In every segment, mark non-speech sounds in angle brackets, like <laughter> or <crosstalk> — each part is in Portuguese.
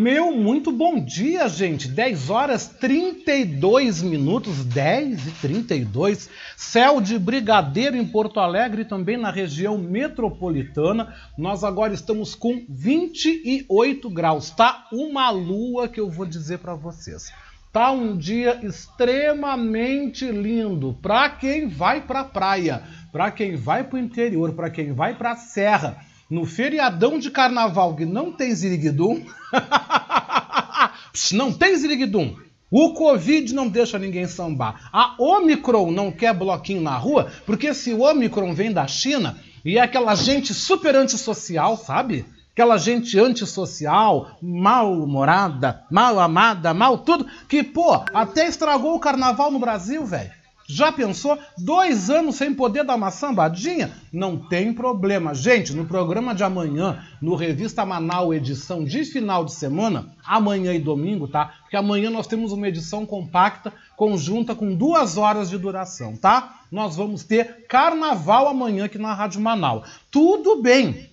Meu muito bom dia, gente. 10 horas 32 minutos, 10 e 32. Céu de brigadeiro em Porto Alegre também na região metropolitana. Nós agora estamos com 28 graus. Tá uma lua que eu vou dizer para vocês. Tá um dia extremamente lindo para quem vai para praia, para quem vai para o interior, para quem vai para a serra no feriadão de carnaval que não tem ziriguidum, <laughs> não tem ziriguidum, o Covid não deixa ninguém sambar. A Omicron não quer bloquinho na rua, porque se o Omicron vem da China e é aquela gente super antissocial, sabe? Aquela gente antissocial, mal-humorada, mal amada, mal tudo, que, pô, até estragou o carnaval no Brasil, velho. Já pensou? Dois anos sem poder dar uma sambadinha? Não tem problema. Gente, no programa de amanhã, no Revista Manaus, edição de final de semana, amanhã e domingo, tá? Porque amanhã nós temos uma edição compacta, conjunta, com duas horas de duração, tá? Nós vamos ter carnaval amanhã aqui na Rádio Manaus. Tudo bem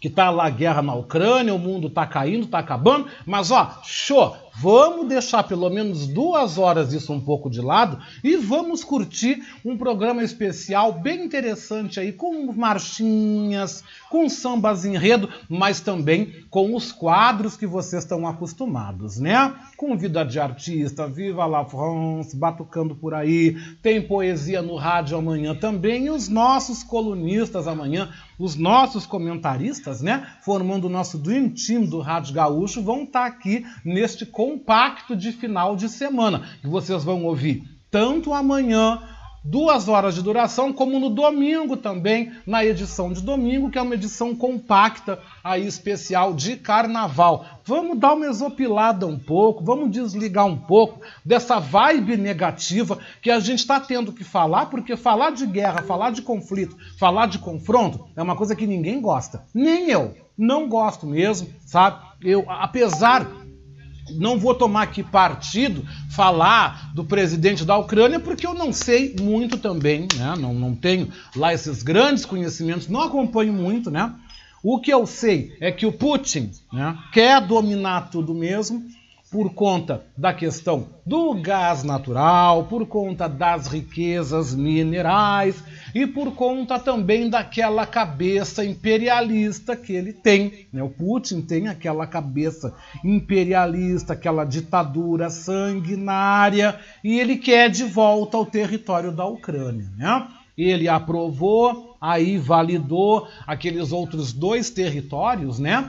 que tá lá a guerra na Ucrânia, o mundo tá caindo, tá acabando, mas ó, show, Vamos deixar pelo menos duas horas isso um pouco de lado e vamos curtir um programa especial bem interessante aí, com marchinhas, com sambas enredo, mas também com os quadros que vocês estão acostumados, né? Com vida de artista, Viva la France, batucando por aí, tem poesia no rádio amanhã também, e os nossos colunistas amanhã, os nossos comentaristas, né? Formando o nosso Dream Team do Rádio Gaúcho, vão estar tá aqui neste compacto de final de semana, que vocês vão ouvir tanto amanhã, duas horas de duração, como no domingo também, na edição de domingo, que é uma edição compacta aí especial de carnaval. Vamos dar uma exopilada um pouco, vamos desligar um pouco dessa vibe negativa que a gente está tendo que falar, porque falar de guerra, falar de conflito, falar de confronto é uma coisa que ninguém gosta. Nem eu. Não gosto mesmo, sabe? Eu, apesar não vou tomar aqui partido, falar do presidente da Ucrânia, porque eu não sei muito também, né? não, não tenho lá esses grandes conhecimentos, não acompanho muito, né? O que eu sei é que o Putin né, quer dominar tudo mesmo, por conta da questão do gás natural, por conta das riquezas minerais e por conta também daquela cabeça imperialista que ele tem. Né? O Putin tem aquela cabeça imperialista, aquela ditadura sanguinária e ele quer de volta ao território da Ucrânia. Né? Ele aprovou, aí validou aqueles outros dois territórios, né?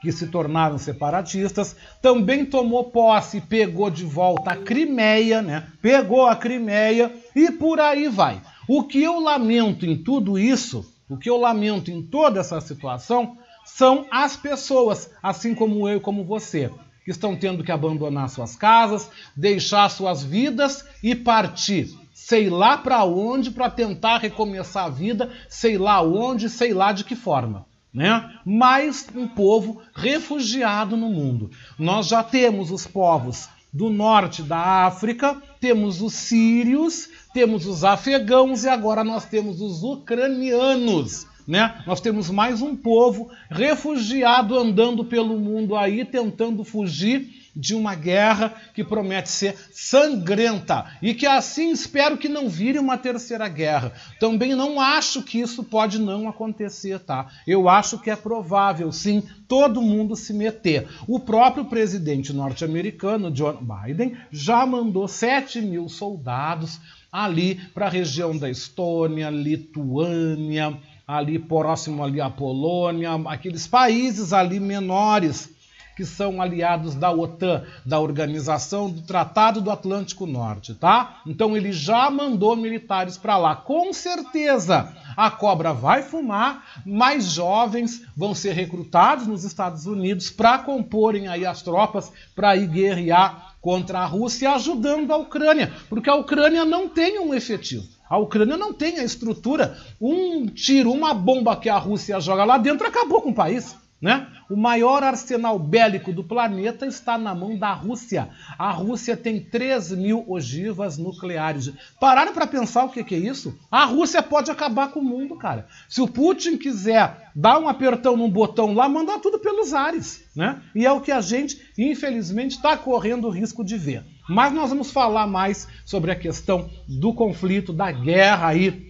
Que se tornaram separatistas, também tomou posse e pegou de volta a Crimeia, né? Pegou a Crimeia e por aí vai. O que eu lamento em tudo isso, o que eu lamento em toda essa situação, são as pessoas, assim como eu e como você, que estão tendo que abandonar suas casas, deixar suas vidas e partir sei lá para onde para tentar recomeçar a vida, sei lá onde, sei lá de que forma né? mais um povo refugiado no mundo. Nós já temos os povos do norte da África, temos os sírios, temos os afegãos e agora nós temos os ucranianos. Né? Nós temos mais um povo refugiado andando pelo mundo aí, tentando fugir de uma guerra que promete ser sangrenta e que assim espero que não vire uma terceira guerra. Também não acho que isso pode não acontecer, tá? Eu acho que é provável, sim, todo mundo se meter. O próprio presidente norte-americano, John Biden, já mandou 7 mil soldados ali para a região da Estônia, Lituânia, ali próximo ali à Polônia, aqueles países ali menores que são aliados da OTAN, da Organização do Tratado do Atlântico Norte, tá? Então ele já mandou militares para lá. Com certeza a cobra vai fumar, mais jovens vão ser recrutados nos Estados Unidos para comporem aí as tropas para ir guerrear contra a Rússia, ajudando a Ucrânia, porque a Ucrânia não tem um efetivo. A Ucrânia não tem a estrutura. Um tiro, uma bomba que a Rússia joga lá dentro acabou com o país. Né? O maior arsenal bélico do planeta está na mão da Rússia. A Rússia tem 3 mil ogivas nucleares. Pararam para pensar o que, que é isso? A Rússia pode acabar com o mundo, cara. Se o Putin quiser dar um apertão num botão lá, manda tudo pelos ares. Né? E é o que a gente, infelizmente, está correndo o risco de ver. Mas nós vamos falar mais sobre a questão do conflito, da guerra aí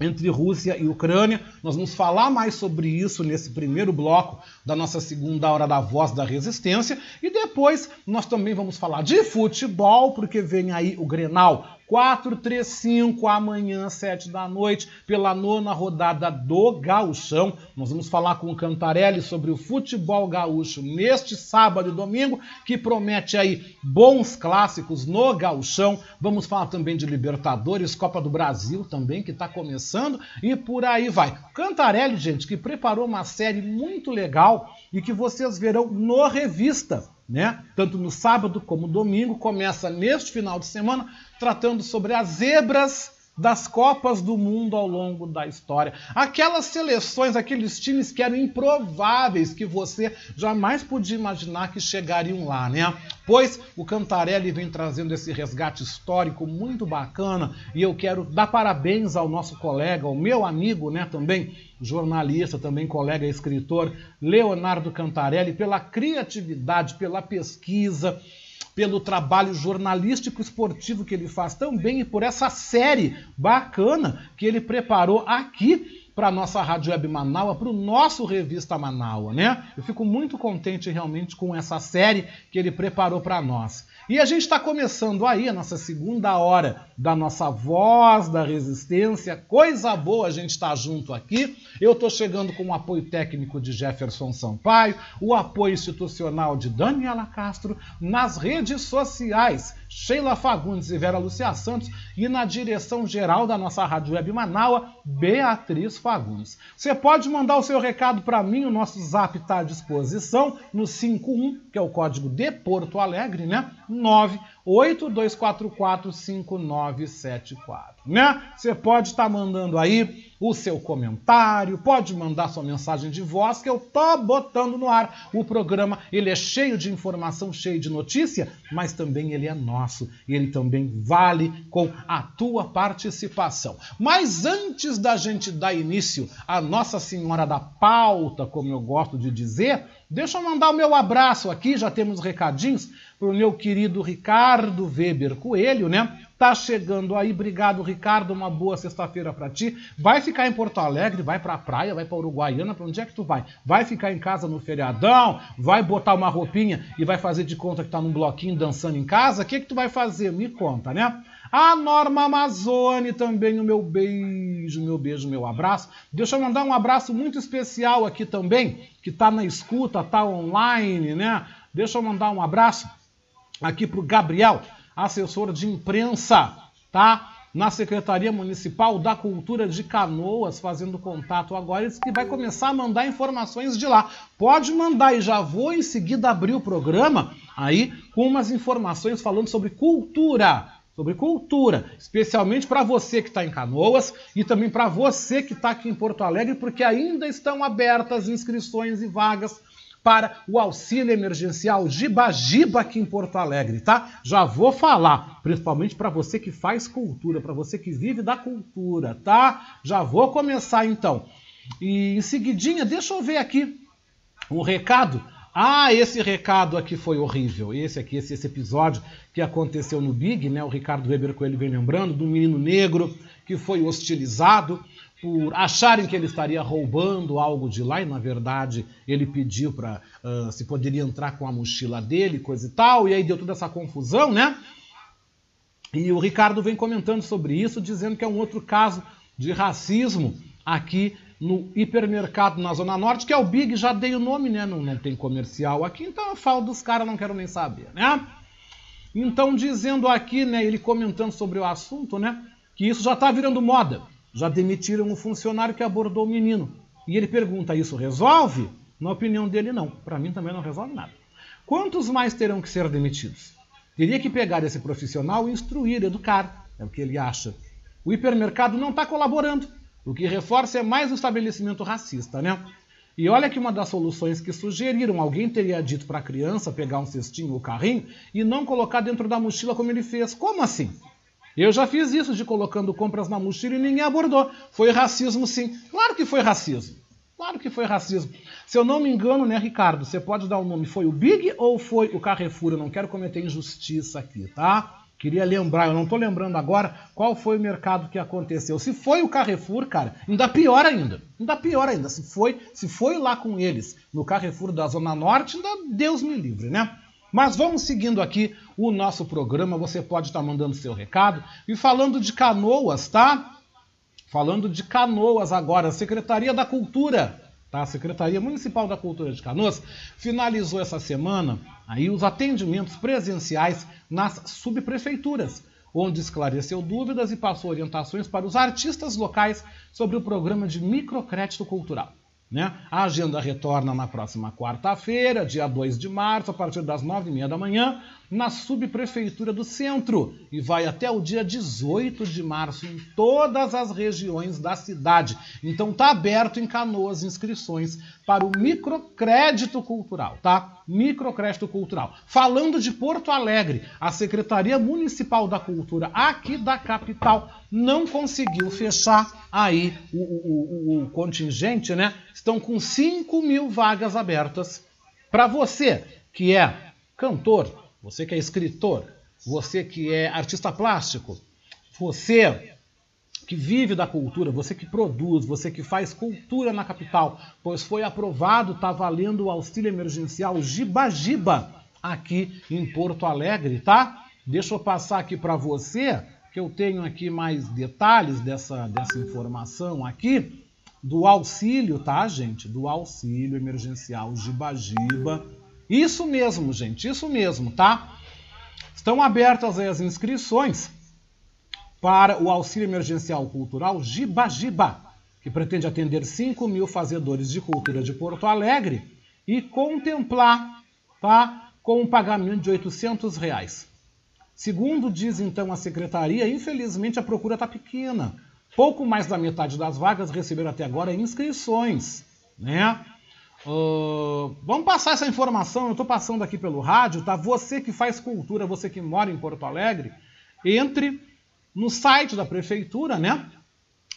entre Rússia e Ucrânia. Nós vamos falar mais sobre isso nesse primeiro bloco da nossa segunda hora da Voz da Resistência. E depois nós também vamos falar de futebol, porque vem aí o Grenal 435 amanhã, 7 da noite, pela nona rodada do Gauchão. Nós vamos falar com o Cantarelli sobre o futebol gaúcho neste sábado e domingo, que promete aí bons clássicos no Gauchão. Vamos falar também de Libertadores, Copa do Brasil também, que está começando, e por aí vai. Cantarelli, gente, que preparou uma série muito legal e que vocês verão no Revista né? Tanto no sábado como no domingo, começa neste final de semana tratando sobre as zebras das Copas do Mundo ao longo da história. Aquelas seleções, aqueles times que eram improváveis, que você jamais podia imaginar que chegariam lá, né? Pois o Cantarelli vem trazendo esse resgate histórico muito bacana e eu quero dar parabéns ao nosso colega, ao meu amigo, né, também jornalista, também colega escritor, Leonardo Cantarelli, pela criatividade, pela pesquisa, pelo trabalho jornalístico esportivo que ele faz também e por essa série bacana que ele preparou aqui para nossa Rádio Web Manaua, para o nosso Revista Manaua, né? Eu fico muito contente realmente com essa série que ele preparou para nós. E a gente está começando aí a nossa segunda hora da nossa voz da resistência. Coisa boa a gente estar tá junto aqui. Eu estou chegando com o apoio técnico de Jefferson Sampaio, o apoio institucional de Daniela Castro, nas redes sociais, Sheila Fagundes e Vera Lucia Santos, e na direção geral da nossa Rádio Web Manaua, Beatriz Fagundes. Você pode mandar o seu recado para mim, o nosso zap está à disposição no 51, que é o código de Porto Alegre, né? 982445974, né? Você pode estar tá mandando aí o seu comentário, pode mandar sua mensagem de voz que eu tô botando no ar. O programa, ele é cheio de informação, cheio de notícia, mas também ele é nosso, e ele também vale com a tua participação. Mas antes da gente dar início à Nossa Senhora da Pauta, como eu gosto de dizer, deixa eu mandar o meu abraço aqui, já temos recadinhos para o meu querido Ricardo Weber Coelho, né? Tá chegando aí, obrigado Ricardo, uma boa sexta-feira para ti. Vai ficar em Porto Alegre, vai para a praia, vai para Uruguaiana, para onde é que tu vai? Vai ficar em casa no feriadão? Vai botar uma roupinha e vai fazer de conta que tá num bloquinho dançando em casa? O que que tu vai fazer? Me conta, né? A Norma Amazone também, o meu beijo, meu beijo, meu abraço. Deixa eu mandar um abraço muito especial aqui também, que tá na escuta, tá online, né? Deixa eu mandar um abraço aqui pro Gabriel, assessor de imprensa, tá? Na Secretaria Municipal da Cultura de Canoas, fazendo contato agora, e que vai começar a mandar informações de lá. Pode mandar e já vou em seguida abrir o programa aí com umas informações falando sobre cultura. Sobre cultura, especialmente para você que está em Canoas e também para você que está aqui em Porto Alegre, porque ainda estão abertas inscrições e vagas para o auxílio emergencial Giba aqui em Porto Alegre, tá? Já vou falar, principalmente para você que faz cultura, para você que vive da cultura, tá? Já vou começar então. E em seguidinha, deixa eu ver aqui um recado. Ah, esse recado aqui foi horrível. Esse aqui, esse, esse episódio que aconteceu no Big, né? O Ricardo Weber Coelho vem lembrando, do menino negro que foi hostilizado por acharem que ele estaria roubando algo de lá e na verdade ele pediu para uh, se poderia entrar com a mochila dele, coisa e tal, e aí deu toda essa confusão, né? E o Ricardo vem comentando sobre isso, dizendo que é um outro caso de racismo aqui no hipermercado na Zona Norte, que é o Big, já dei o nome, né? Não, não tem comercial aqui, então eu falo dos caras, não quero nem saber, né? Então, dizendo aqui, né, ele comentando sobre o assunto, né, que isso já está virando moda. Já demitiram o funcionário que abordou o menino. E ele pergunta: isso resolve? Na opinião dele, não. Para mim também não resolve nada. Quantos mais terão que ser demitidos? Teria que pegar esse profissional e instruir, educar, é o que ele acha. O hipermercado não está colaborando, o que reforça é mais o estabelecimento racista, né? E olha que uma das soluções que sugeriram, alguém teria dito para a criança pegar um cestinho ou carrinho e não colocar dentro da mochila como ele fez. Como assim? Eu já fiz isso de colocando compras na mochila e ninguém abordou. Foi racismo, sim. Claro que foi racismo. Claro que foi racismo. Se eu não me engano, né, Ricardo? Você pode dar o um nome. Foi o Big ou foi o Carrefour? Eu não quero cometer injustiça aqui, tá? Queria lembrar, eu não estou lembrando agora qual foi o mercado que aconteceu. Se foi o Carrefour, cara, ainda pior ainda. Ainda pior ainda. Se foi, se foi lá com eles no Carrefour da Zona Norte, ainda Deus me livre, né? Mas vamos seguindo aqui o nosso programa. Você pode estar mandando seu recado. E falando de canoas, tá? Falando de canoas agora, Secretaria da Cultura, tá? A Secretaria Municipal da Cultura de Canoas finalizou essa semana aí os atendimentos presenciais nas subprefeituras, onde esclareceu dúvidas e passou orientações para os artistas locais sobre o programa de microcrédito cultural. Né? A agenda retorna na próxima quarta-feira, dia 2 de março, a partir das 9h30 da manhã, na subprefeitura do centro e vai até o dia 18 de março em todas as regiões da cidade. Então tá aberto em Canoas inscrições para o microcrédito cultural, tá? Microcrédito cultural. Falando de Porto Alegre, a Secretaria Municipal da Cultura aqui da capital não conseguiu fechar aí o, o, o, o contingente, né? Estão com 5 mil vagas abertas. Para você que é cantor, você que é escritor, você que é artista plástico, você que vive da cultura, você que produz, você que faz cultura na capital, pois foi aprovado, está valendo o auxílio emergencial Giba Giba aqui em Porto Alegre, tá? Deixa eu passar aqui para você, que eu tenho aqui mais detalhes dessa, dessa informação aqui, do auxílio, tá, gente? Do auxílio emergencial Giba Giba. Isso mesmo, gente, isso mesmo, tá? Estão abertas as inscrições para o auxílio emergencial cultural Giba Giba, que pretende atender 5 mil fazedores de cultura de Porto Alegre e contemplar tá, com um pagamento de 800 reais. Segundo diz então a secretaria, infelizmente a procura está pequena. Pouco mais da metade das vagas receberam até agora inscrições, né? Uh, vamos passar essa informação, eu estou passando aqui pelo rádio, tá? Você que faz cultura, você que mora em Porto Alegre, entre no site da prefeitura, né?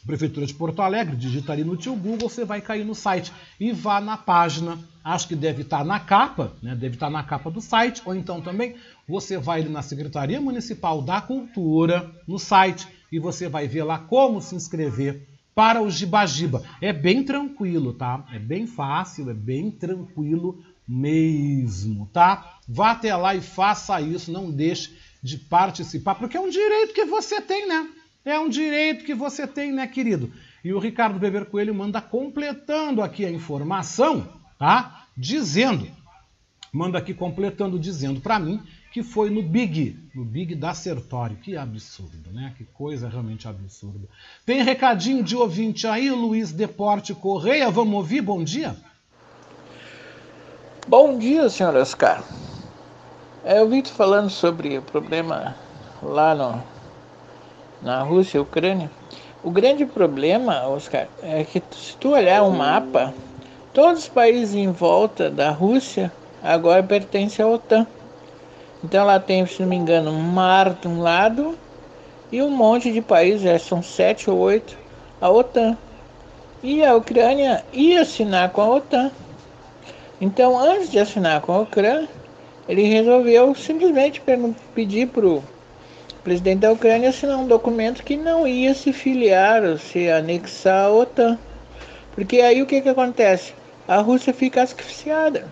Prefeitura de Porto Alegre, digita ali no tio Google, você vai cair no site e vá na página, acho que deve estar na capa, né? Deve estar na capa do site, ou então também você vai ali na Secretaria Municipal da Cultura, no site, e você vai ver lá como se inscrever para o Gibagiba. É bem tranquilo, tá? É bem fácil, é bem tranquilo mesmo, tá? Vá até lá e faça isso, não deixe de participar, porque é um direito que você tem, né? É um direito que você tem, né, querido? E o Ricardo Beber Coelho manda completando aqui a informação, tá? Dizendo, manda aqui completando, dizendo para mim que foi no Big, no Big da Sertório. Que absurdo, né? Que coisa realmente absurda. Tem recadinho de ouvinte aí, Luiz Deporte Correia. Vamos ouvir? Bom dia. Bom dia, senhor Oscar. É, eu vi tu falando sobre o problema lá no, na Rússia e Ucrânia. O grande problema, Oscar, é que se tu olhar o mapa, todos os países em volta da Rússia agora pertencem à OTAN. Então lá tem, se não me engano, um mar de um lado e um monte de países, já são sete ou oito, a OTAN. E a Ucrânia ia assinar com a OTAN. Então, antes de assinar com a Ucrânia, ele resolveu simplesmente pedir para o presidente da Ucrânia assinar um documento que não ia se filiar ou se anexar à OTAN. Porque aí o que, que acontece? A Rússia fica asfixiada.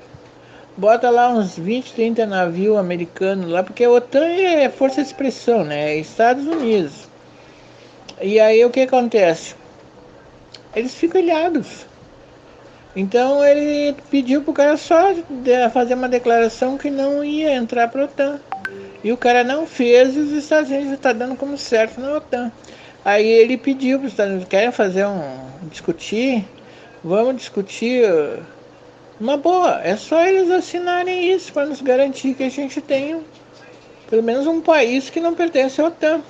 Bota lá uns 20, 30 navios americanos lá, porque a OTAN é força de expressão, né? É Estados Unidos. E aí o que acontece? Eles ficam ilhados. Então ele pediu pro cara só fazer uma declaração que não ia entrar para a OTAN. E o cara não fez e os Estados Unidos estão tá dando como certo na OTAN. Aí ele pediu para os Estados Unidos, querem fazer um. discutir? Vamos discutir uma boa. É só eles assinarem isso para nos garantir que a gente tem pelo menos um país que não pertence à OTAN.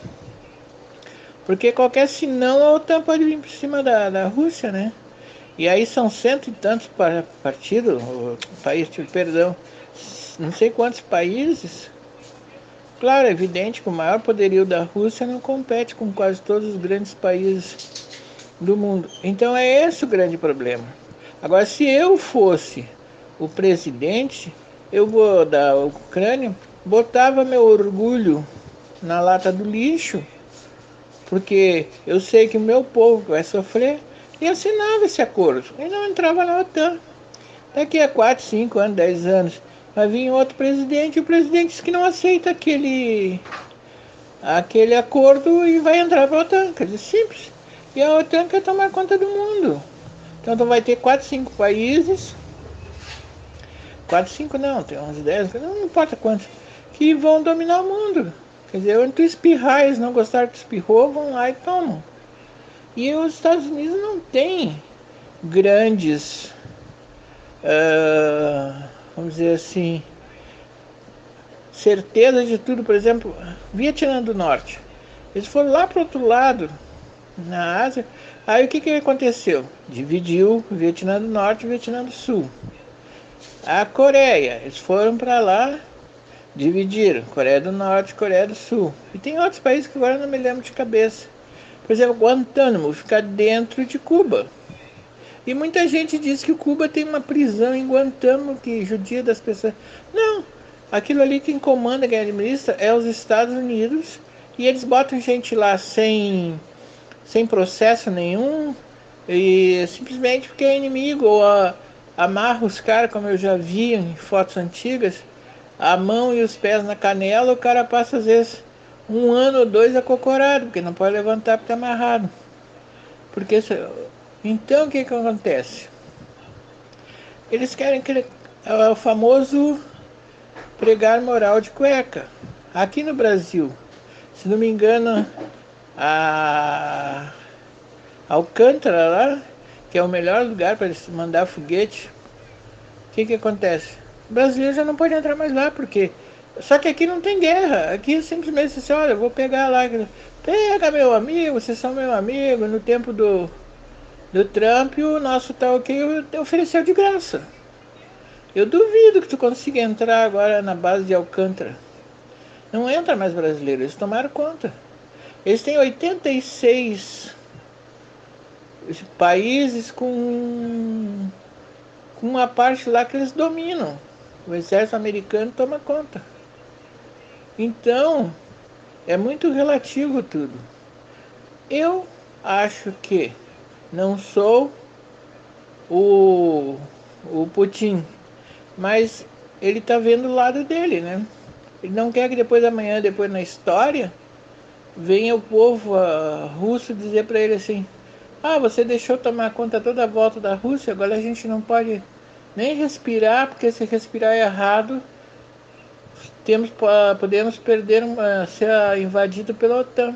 Porque qualquer senão a OTAN pode vir por cima da, da Rússia, né? E aí são cento e tantos partidos, país, perdão, não sei quantos países. Claro, é evidente que o maior poderio da Rússia não compete com quase todos os grandes países do mundo. Então é esse o grande problema. Agora, se eu fosse o presidente, eu vou da Ucrânia, botava meu orgulho na lata do lixo, porque eu sei que o meu povo vai sofrer, e assinava esse acordo. E não entrava na OTAN. Daqui a 4, 5 anos, 10 anos, vai vir outro presidente, e o presidente diz que não aceita aquele, aquele acordo e vai entrar para a OTAN. Quer dizer, simples. E a OTAN quer tomar conta do mundo. Então vai ter 4, 5 países 4, 5 não, tem uns 10, não, importa quantos, que vão dominar o mundo. Quer dizer, onde tu espirrar, eles não gostaram que espirrou, vão lá e tomam. E os Estados Unidos não têm grandes, uh, vamos dizer assim, certeza de tudo. Por exemplo, Vietnã do Norte. Eles foram lá para o outro lado, na Ásia. Aí o que, que aconteceu? Dividiu Vietnã do Norte e Vietnã do Sul. A Coreia, eles foram para lá, dividiram Coreia do Norte e Coreia do Sul. E tem outros países que agora não me lembro de cabeça. Por exemplo, Guantánamo fica dentro de Cuba. E muita gente diz que Cuba tem uma prisão em Guantánamo que judia das pessoas. Não, aquilo ali quem comanda, quem administra é os Estados Unidos. E eles botam gente lá sem, sem processo nenhum, e simplesmente porque é inimigo ou a, amarra os caras, como eu já vi em fotos antigas, a mão e os pés na canela, o cara passa às vezes um ano ou dois acocorado, porque não pode levantar porque está amarrado. Porque então o que, que acontece? Eles querem que é o famoso pregar moral de cueca. Aqui no Brasil, se não me engano, a Alcântara lá que é o melhor lugar para eles mandar foguete, o que, que acontece? O brasileiro já não pode entrar mais lá, porque. Só que aqui não tem guerra. Aqui simplesmente assim, olha, vou pegar lá. Pega meu amigo, vocês são meu amigo. No tempo do, do Trump, o nosso tal tá que ofereceu de graça. Eu duvido que tu consiga entrar agora na base de Alcântara. Não entra mais brasileiro, eles tomaram conta. Eles têm 86 países com, com uma parte lá que eles dominam. O exército americano toma conta. Então, é muito relativo tudo. Eu acho que não sou o, o Putin, mas ele está vendo o lado dele, né? Ele não quer que depois da manhã, depois na história, venha o povo russo dizer para ele assim: ah, você deixou tomar conta toda a volta da Rússia, agora a gente não pode nem respirar, porque se respirar errado, temos, podemos perder uma, ser invadido pela OTAN.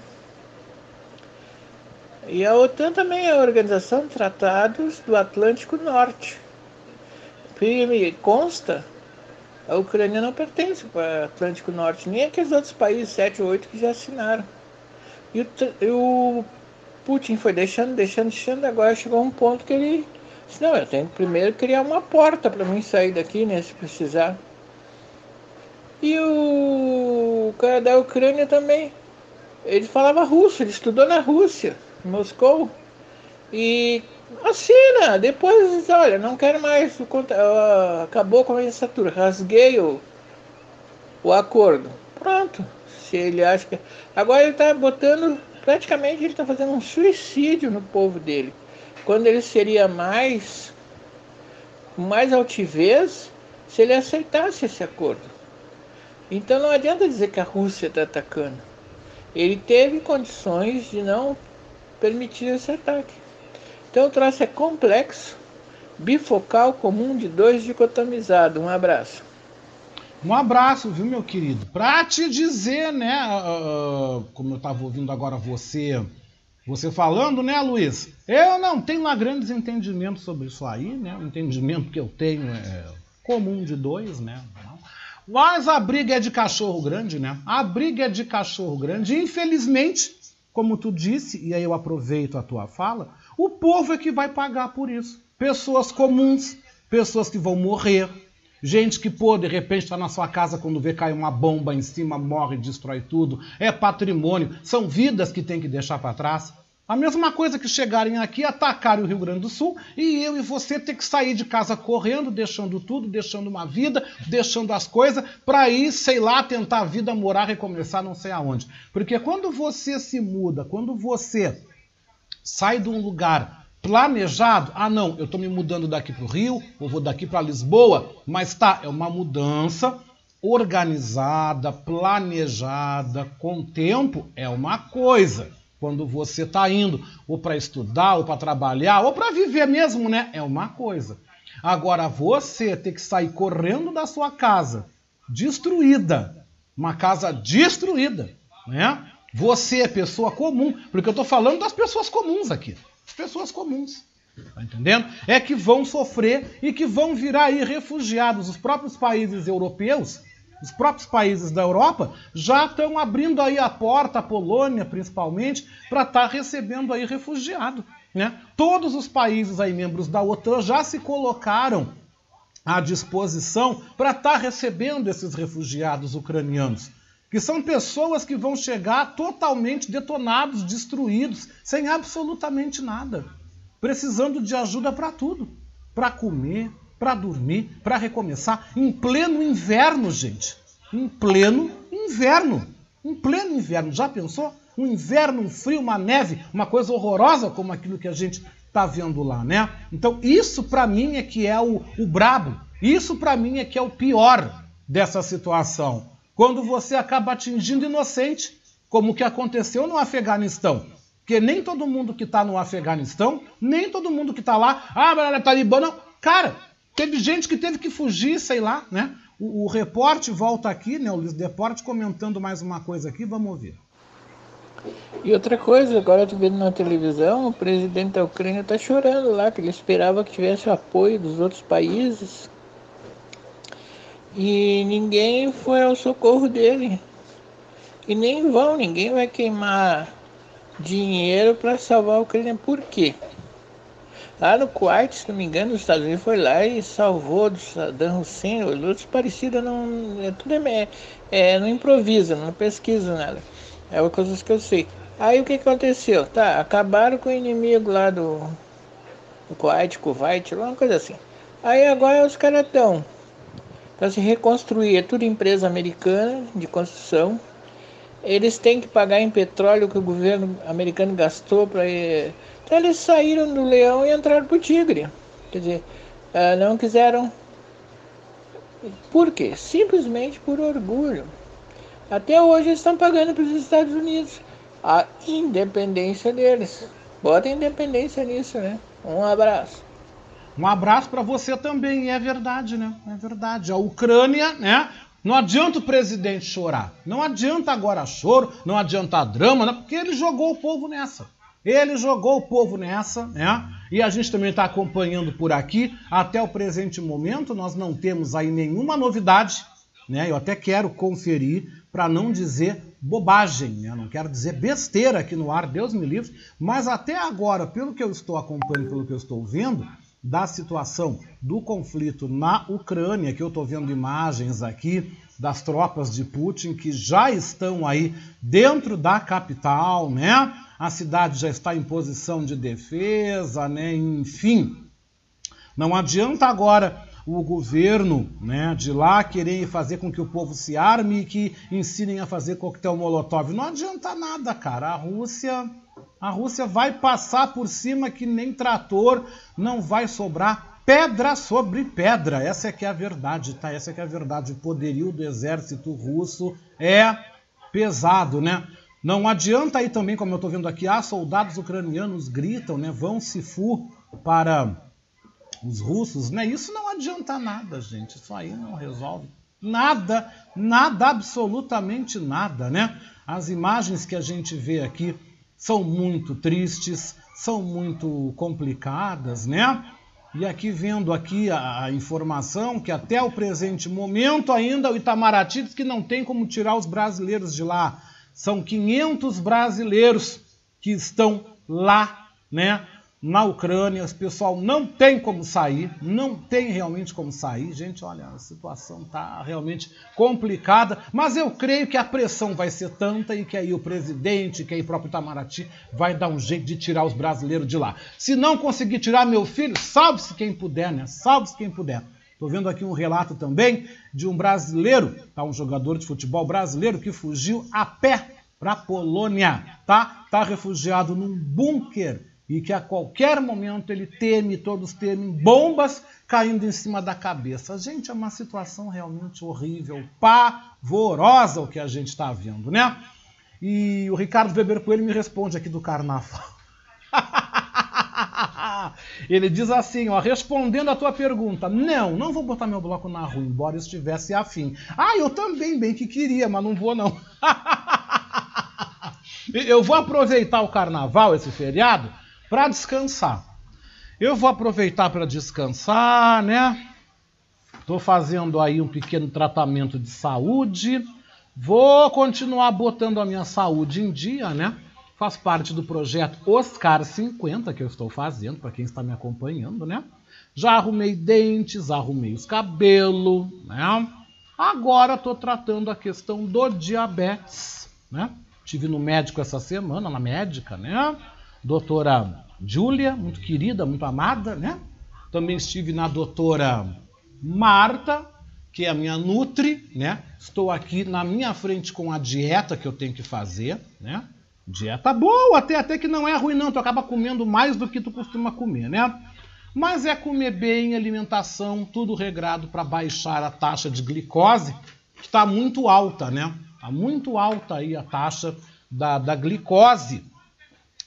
E a OTAN também é a Organização de Tratados do Atlântico Norte. E consta, a Ucrânia não pertence para o Atlântico Norte, nem aqueles outros países, 7 ou 8 que já assinaram. E o, o Putin foi deixando, deixando, deixando, agora chegou um ponto que ele disse, não, eu tenho que primeiro criar uma porta para mim sair daqui, né, se precisar. E o cara da Ucrânia também, ele falava russo, ele estudou na Rússia, em Moscou. E assina, depois, olha, não quero mais, acabou com a legislatura, rasguei o, o acordo. Pronto, se ele acha que... Agora ele está botando praticamente ele está fazendo um suicídio no povo dele. Quando ele seria mais, mais altivez se ele aceitasse esse acordo. Então não adianta dizer que a Rússia está atacando. Ele teve condições de não permitir esse ataque. Então o troço é complexo, bifocal, comum de dois dicotomizado. Um abraço. Um abraço, viu, meu querido? Pra te dizer, né, uh, como eu tava ouvindo agora você você falando, né, Luiz? Eu não tenho um grande entendimento sobre isso aí, né? O entendimento que eu tenho é comum de dois, né? Mas a briga é de cachorro grande, né? A briga é de cachorro grande. Infelizmente, como tu disse, e aí eu aproveito a tua fala, o povo é que vai pagar por isso. Pessoas comuns, pessoas que vão morrer, gente que, pô, de repente está na sua casa quando vê cair uma bomba em cima, morre, destrói tudo. É patrimônio, são vidas que tem que deixar para trás. A mesma coisa que chegarem aqui, atacarem o Rio Grande do Sul e eu e você ter que sair de casa correndo, deixando tudo, deixando uma vida, deixando as coisas, para ir, sei lá, tentar a vida, morar, recomeçar não sei aonde. Porque quando você se muda, quando você sai de um lugar planejado, ah não, eu estou me mudando daqui para o Rio, ou vou daqui para Lisboa, mas tá, é uma mudança organizada, planejada, com tempo, é uma coisa quando você está indo ou para estudar, ou para trabalhar, ou para viver mesmo, né? É uma coisa. Agora, você ter que sair correndo da sua casa, destruída, uma casa destruída, né? Você é pessoa comum, porque eu estou falando das pessoas comuns aqui. As pessoas comuns. Tá entendendo? É que vão sofrer e que vão virar aí refugiados. Os próprios países europeus os próprios países da Europa já estão abrindo aí a porta, a Polônia principalmente, para estar tá recebendo aí refugiado. Né? Todos os países aí membros da OTAN já se colocaram à disposição para estar tá recebendo esses refugiados ucranianos, que são pessoas que vão chegar totalmente detonados, destruídos, sem absolutamente nada, precisando de ajuda para tudo, para comer, para dormir, para recomeçar, em pleno inverno, gente. Em pleno inverno. Em pleno inverno. Já pensou? Um inverno, um frio, uma neve, uma coisa horrorosa como aquilo que a gente está vendo lá, né? Então, isso para mim é que é o, o brabo. Isso para mim é que é o pior dessa situação. Quando você acaba atingindo inocente, como o que aconteceu no Afeganistão. Porque nem todo mundo que está no Afeganistão, nem todo mundo que está lá, ah, mas é talibã, Cara, Teve gente que teve que fugir, sei lá, né? O, o repórter volta aqui, né? O Luiz Deporte comentando mais uma coisa aqui, vamos ouvir. E outra coisa, agora tô vendo na televisão, o presidente da Ucrânia tá chorando lá, que ele esperava que tivesse apoio dos outros países. E ninguém foi ao socorro dele. E nem vão, ninguém vai queimar dinheiro para salvar a Ucrânia. Por quê? Lá no Kuwait, se não me engano, os Estados Unidos foi lá e salvou do Saddam Hussein, outros parecidos, não, é, tudo é, é, não improvisa, não pesquisa nada. É uma coisa que eu sei. Aí o que aconteceu? Tá, acabaram com o inimigo lá do, do Kuwait, Kuwait, uma coisa assim. Aí agora os caras estão para se reconstruir, é tudo empresa americana de construção. Eles têm que pagar em petróleo que o governo americano gastou para eles saíram do leão e entraram pro tigre. Quer dizer, uh, não quiseram. Por quê? Simplesmente por orgulho. Até hoje eles estão pagando para os Estados Unidos a independência deles. Bota independência nisso, né? Um abraço. Um abraço para você também, é verdade, né? É verdade. A Ucrânia, né? Não adianta o presidente chorar. Não adianta agora choro, não adianta drama, né? porque ele jogou o povo nessa. Ele jogou o povo nessa, né? E a gente também está acompanhando por aqui. Até o presente momento, nós não temos aí nenhuma novidade, né? Eu até quero conferir para não dizer bobagem, né? Não quero dizer besteira aqui no ar, Deus me livre. Mas até agora, pelo que eu estou acompanhando, pelo que eu estou vendo, da situação do conflito na Ucrânia, que eu estou vendo imagens aqui das tropas de Putin que já estão aí dentro da capital, né? a cidade já está em posição de defesa, né? enfim. Não adianta agora o governo né, de lá querer fazer com que o povo se arme e que ensinem a fazer coquetel molotov. Não adianta nada, cara. A Rússia, a Rússia vai passar por cima que nem trator, não vai sobrar pedra sobre pedra. Essa é que é a verdade, tá? Essa é que é a verdade. O poderio do exército russo é pesado, né? Não adianta aí também, como eu estou vendo aqui, ah, soldados ucranianos gritam, né? Vão se fu para os russos, né? Isso não adianta nada, gente. Isso aí não resolve nada, nada, absolutamente nada, né? As imagens que a gente vê aqui são muito tristes, são muito complicadas, né? E aqui vendo aqui a, informação que até o presente momento ainda o Itamaraty diz que não tem como tirar os brasileiros de lá. São 500 brasileiros que estão lá, né? Na Ucrânia, o pessoal não tem como sair, não tem realmente como sair. Gente, olha, a situação está realmente complicada, mas eu creio que a pressão vai ser tanta e que aí o presidente, que aí o próprio Itamaraty vai dar um jeito de tirar os brasileiros de lá. Se não conseguir tirar meu filho, salve-se quem puder, né? Salve-se quem puder. Estou vendo aqui um relato também de um brasileiro, tá? um jogador de futebol brasileiro que fugiu a pé para a Polônia, tá? Tá refugiado num bunker e que a qualquer momento ele teme, todos temem, bombas caindo em cima da cabeça. Gente, é uma situação realmente horrível, pavorosa o que a gente está vendo, né? E o Ricardo Weber Coelho me responde aqui do carnaval. <laughs> Ele diz assim, ó, respondendo a tua pergunta, não, não vou botar meu bloco na rua, embora estivesse afim. Ah, eu também bem que queria, mas não vou não. <laughs> eu vou aproveitar o carnaval, esse feriado, para descansar. Eu vou aproveitar para descansar, né? Estou fazendo aí um pequeno tratamento de saúde. Vou continuar botando a minha saúde em dia, né? Faz parte do projeto Oscar 50 que eu estou fazendo, para quem está me acompanhando, né? Já arrumei dentes, arrumei os cabelos, né? Agora estou tratando a questão do diabetes, né? Tive no médico essa semana, na médica, né? Doutora Júlia, muito querida, muito amada, né? Também estive na doutora Marta, que é a minha Nutri, né? Estou aqui na minha frente com a dieta que eu tenho que fazer, né? Dieta boa, até, até que não é ruim não, tu acaba comendo mais do que tu costuma comer, né? Mas é comer bem, alimentação, tudo regrado para baixar a taxa de glicose, que está muito alta, né? Está muito alta aí a taxa da, da glicose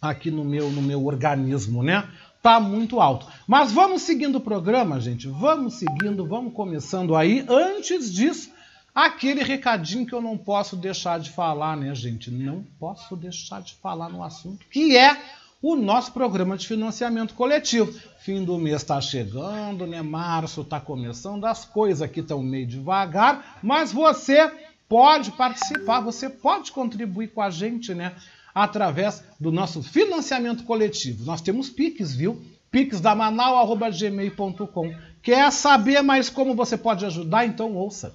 aqui no meu, no meu organismo, né? Tá muito alto. Mas vamos seguindo o programa, gente. Vamos seguindo, vamos começando aí. Antes disso, aquele recadinho que eu não posso deixar de falar, né, gente? Não posso deixar de falar no assunto, que é o nosso programa de financiamento coletivo. Fim do mês está chegando, né? Março está começando, as coisas aqui estão meio devagar, mas você pode participar, você pode contribuir com a gente, né? Através do nosso financiamento coletivo. Nós temos Pix, viu? Pix da Manau@gmail.com. Quer saber mais como você pode ajudar? Então ouça.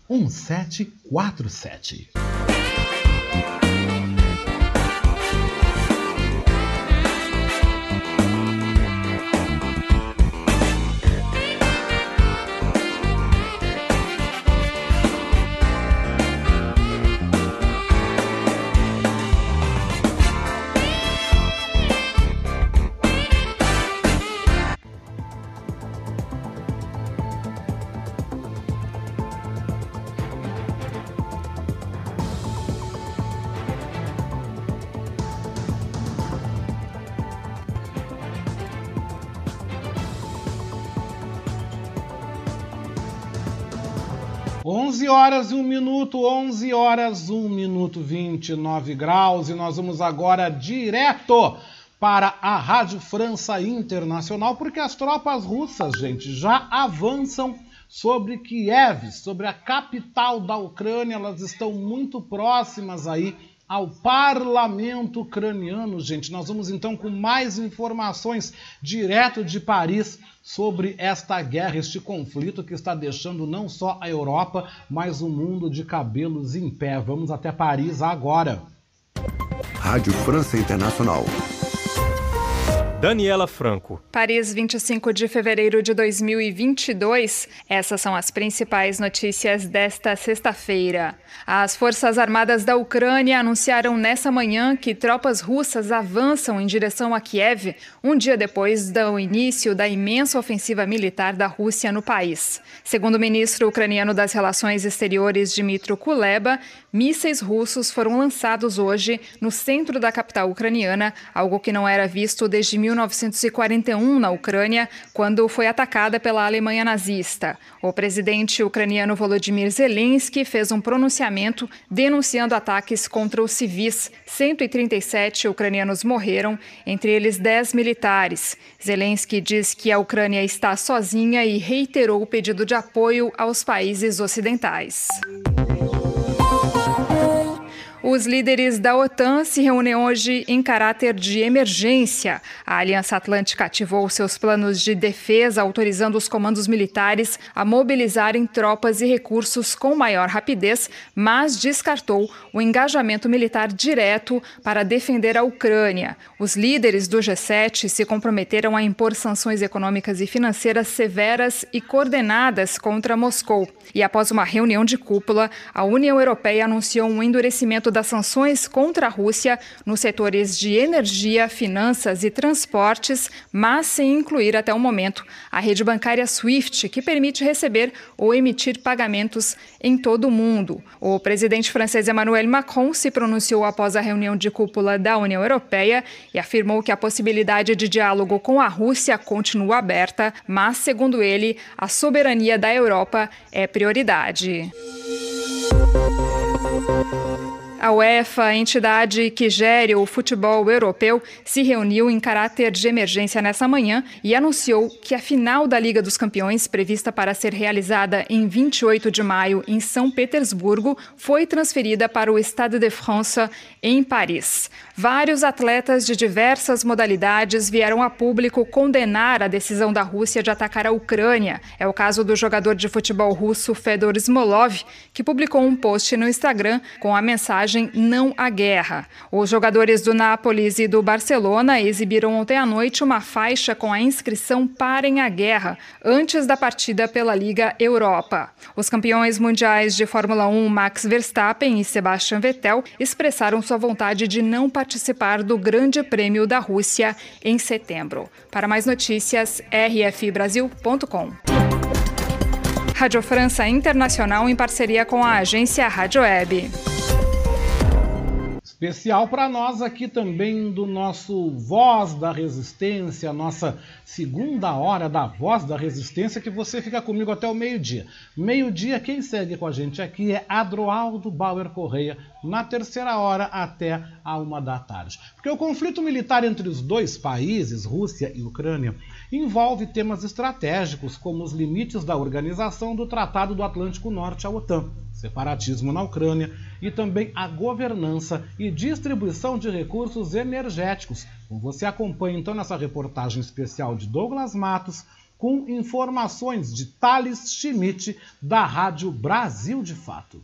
1747. 11 horas e 1 minuto, 11 horas 1 minuto 29 graus. E nós vamos agora direto para a Rádio França Internacional, porque as tropas russas, gente, já avançam sobre Kiev, sobre a capital da Ucrânia, elas estão muito próximas aí ao parlamento ucraniano, gente. Nós vamos então com mais informações direto de Paris sobre esta guerra, este conflito que está deixando não só a Europa, mas o mundo de cabelos em pé. Vamos até Paris agora. Rádio França Internacional. Daniela Franco. Paris, 25 de fevereiro de 2022. Essas são as principais notícias desta sexta-feira. As Forças Armadas da Ucrânia anunciaram nessa manhã que tropas russas avançam em direção a Kiev, um dia depois do início da imensa ofensiva militar da Rússia no país. Segundo o ministro ucraniano das Relações Exteriores, Dmitry Kuleba, mísseis russos foram lançados hoje no centro da capital ucraniana, algo que não era visto desde 1941 na Ucrânia, quando foi atacada pela Alemanha nazista. O presidente ucraniano Volodymyr Zelensky fez um pronunciamento denunciando ataques contra os civis. 137 ucranianos morreram, entre eles 10 militares. Zelensky diz que a Ucrânia está sozinha e reiterou o pedido de apoio aos países ocidentais. Os líderes da OTAN se reúnem hoje em caráter de emergência. A Aliança Atlântica ativou seus planos de defesa, autorizando os comandos militares a mobilizarem tropas e recursos com maior rapidez, mas descartou o engajamento militar direto para defender a Ucrânia. Os líderes do G7 se comprometeram a impor sanções econômicas e financeiras severas e coordenadas contra Moscou. E após uma reunião de cúpula, a União Europeia anunciou um endurecimento das sanções contra a Rússia nos setores de energia, finanças e transportes, mas sem incluir até o momento a rede bancária SWIFT, que permite receber ou emitir pagamentos em todo o mundo. O presidente francês Emmanuel Macron se pronunciou após a reunião de cúpula da União Europeia e afirmou que a possibilidade de diálogo com a Rússia continua aberta, mas, segundo ele, a soberania da Europa é prioridade. A UEFA, a entidade que gere o futebol europeu, se reuniu em caráter de emergência nessa manhã e anunciou que a final da Liga dos Campeões, prevista para ser realizada em 28 de maio em São Petersburgo, foi transferida para o Stade de France em Paris. Vários atletas de diversas modalidades vieram a público condenar a decisão da Rússia de atacar a Ucrânia. É o caso do jogador de futebol russo Fedor Smolov, que publicou um post no Instagram com a mensagem mensagem Não à Guerra. Os jogadores do Nápoles e do Barcelona exibiram ontem à noite uma faixa com a inscrição Parem a Guerra, antes da partida pela Liga Europa. Os campeões mundiais de Fórmula 1 Max Verstappen e Sebastian Vettel expressaram sua vontade de não participar do Grande Prêmio da Rússia em setembro. Para mais notícias, rfbrasil.com. Rádio França Internacional em parceria com a agência Rádio Web. Especial para nós aqui também do nosso Voz da Resistência, nossa segunda hora da Voz da Resistência, que você fica comigo até o meio-dia. Meio-dia, quem segue com a gente aqui é Adroaldo Bauer Correia, na terceira hora até a uma da tarde. Porque o conflito militar entre os dois países, Rússia e Ucrânia, envolve temas estratégicos como os limites da organização do Tratado do Atlântico Norte, a OTAN separatismo na Ucrânia e também a governança e distribuição de recursos energéticos. Você acompanha então nessa reportagem especial de Douglas Matos com informações de Thales Schmidt da Rádio Brasil de Fato.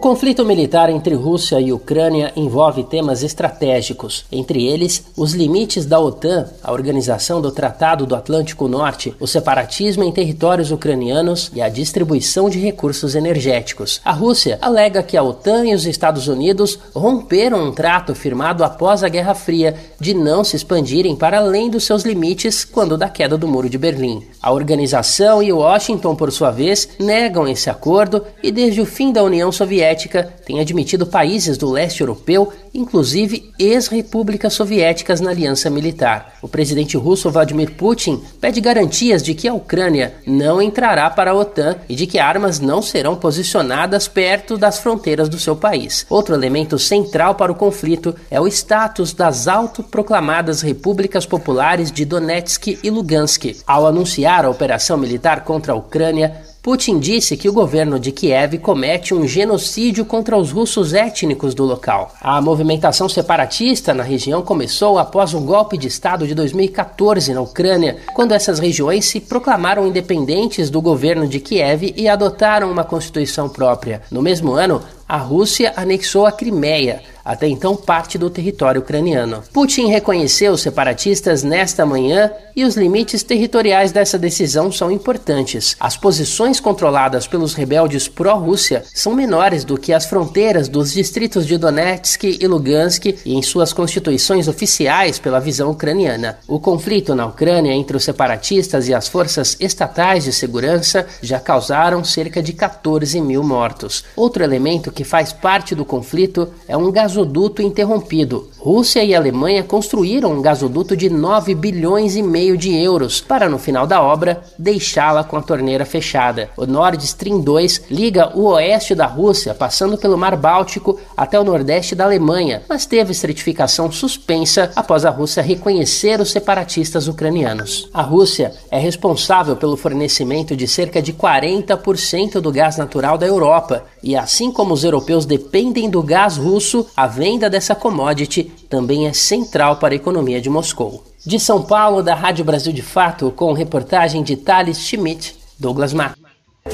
Conflito militar entre Rússia e Ucrânia envolve temas estratégicos, entre eles os limites da OTAN, a organização do Tratado do Atlântico Norte, o separatismo em territórios ucranianos e a distribuição de recursos energéticos. A Rússia alega que a OTAN e os Estados Unidos romperam um trato firmado após a Guerra Fria de não se expandirem para além dos seus limites quando da queda do Muro de Berlim. A organização e Washington, por sua vez, negam esse acordo e desde o fim da União Soviética Soviética tem admitido países do leste europeu, inclusive ex-repúblicas soviéticas na aliança militar. O presidente russo Vladimir Putin pede garantias de que a Ucrânia não entrará para a OTAN e de que armas não serão posicionadas perto das fronteiras do seu país. Outro elemento central para o conflito é o status das autoproclamadas repúblicas populares de Donetsk e Lugansk. Ao anunciar a operação militar contra a Ucrânia, Putin disse que o governo de Kiev comete um genocídio contra os russos étnicos do local. A movimentação separatista na região começou após um golpe de Estado de 2014 na Ucrânia, quando essas regiões se proclamaram independentes do governo de Kiev e adotaram uma constituição própria. No mesmo ano, a Rússia anexou a Crimeia, até então parte do território ucraniano. Putin reconheceu os separatistas nesta manhã e os limites territoriais dessa decisão são importantes. As posições controladas pelos rebeldes pró-Rússia são menores do que as fronteiras dos distritos de Donetsk e Lugansk e em suas constituições oficiais pela visão ucraniana. O conflito na Ucrânia entre os separatistas e as forças estatais de segurança já causaram cerca de 14 mil mortos. Outro elemento que que faz parte do conflito é um gasoduto interrompido. Rússia e Alemanha construíram um gasoduto de 9 bilhões e meio de euros para, no final da obra, deixá-la com a torneira fechada. O Nord Stream 2 liga o oeste da Rússia, passando pelo Mar Báltico até o nordeste da Alemanha, mas teve certificação suspensa após a Rússia reconhecer os separatistas ucranianos. A Rússia é responsável pelo fornecimento de cerca de 40% do gás natural da Europa, e assim como os europeus dependem do gás russo, a venda dessa commodity também é central para a economia de Moscou. De São Paulo, da Rádio Brasil de Fato, com reportagem de Thales Schmidt, Douglas Mar.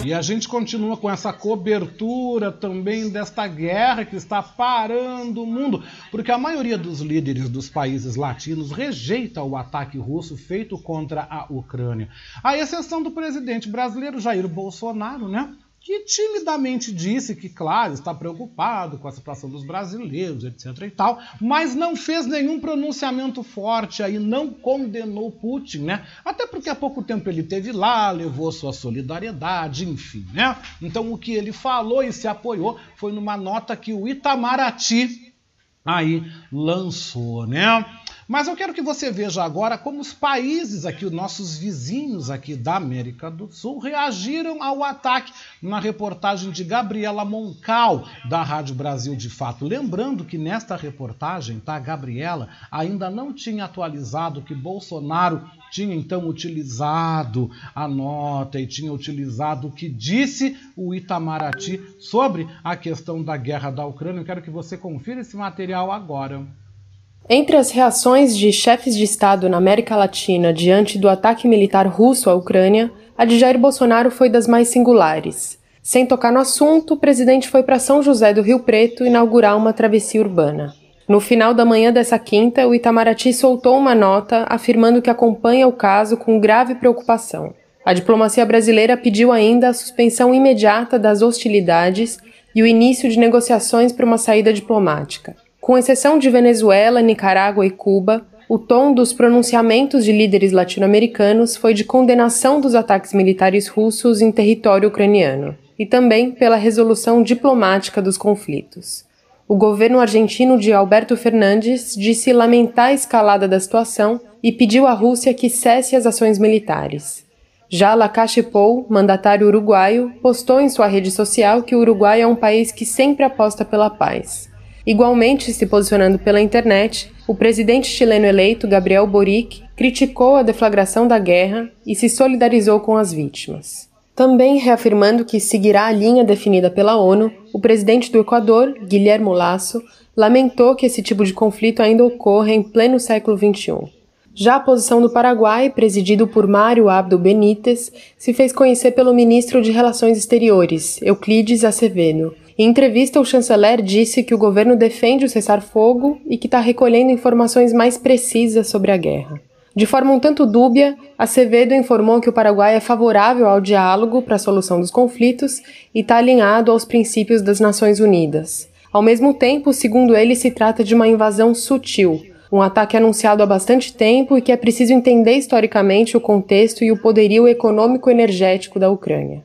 E a gente continua com essa cobertura também desta guerra que está parando o mundo, porque a maioria dos líderes dos países latinos rejeita o ataque russo feito contra a Ucrânia. A exceção do presidente brasileiro Jair Bolsonaro, né? Que timidamente disse que, claro, está preocupado com a situação dos brasileiros, etc. e tal, mas não fez nenhum pronunciamento forte aí, não condenou Putin, né? Até porque há pouco tempo ele teve lá, levou sua solidariedade, enfim, né? Então o que ele falou e se apoiou foi numa nota que o Itamaraty aí lançou, né? Mas eu quero que você veja agora como os países aqui, os nossos vizinhos aqui da América do Sul, reagiram ao ataque na reportagem de Gabriela Moncal, da Rádio Brasil de Fato. Lembrando que nesta reportagem, tá, Gabriela ainda não tinha atualizado que Bolsonaro tinha então utilizado a nota e tinha utilizado o que disse o Itamaraty sobre a questão da guerra da Ucrânia. Eu quero que você confira esse material agora. Entre as reações de chefes de Estado na América Latina diante do ataque militar russo à Ucrânia, a de Jair Bolsonaro foi das mais singulares. Sem tocar no assunto, o presidente foi para São José do Rio Preto inaugurar uma travessia urbana. No final da manhã dessa quinta, o Itamaraty soltou uma nota afirmando que acompanha o caso com grave preocupação. A diplomacia brasileira pediu ainda a suspensão imediata das hostilidades e o início de negociações para uma saída diplomática. Com exceção de Venezuela, Nicarágua e Cuba, o tom dos pronunciamentos de líderes latino-americanos foi de condenação dos ataques militares russos em território ucraniano e também pela resolução diplomática dos conflitos. O governo argentino de Alberto Fernandes disse lamentar a escalada da situação e pediu à Rússia que cesse as ações militares. Já Lacache Pou, mandatário uruguaio, postou em sua rede social que o Uruguai é um país que sempre aposta pela paz. Igualmente se posicionando pela internet, o presidente chileno eleito, Gabriel Boric, criticou a deflagração da guerra e se solidarizou com as vítimas. Também reafirmando que seguirá a linha definida pela ONU, o presidente do Equador, Guilherme Lasso, lamentou que esse tipo de conflito ainda ocorra em pleno século XXI. Já a posição do Paraguai, presidido por Mário Abdo Benítez, se fez conhecer pelo ministro de Relações Exteriores, Euclides Acevedo, em entrevista, o chanceler disse que o governo defende o cessar-fogo e que está recolhendo informações mais precisas sobre a guerra. De forma um tanto dúbia, Acevedo informou que o Paraguai é favorável ao diálogo para a solução dos conflitos e está alinhado aos princípios das Nações Unidas. Ao mesmo tempo, segundo ele, se trata de uma invasão sutil, um ataque anunciado há bastante tempo e que é preciso entender historicamente o contexto e o poderio econômico-energético da Ucrânia.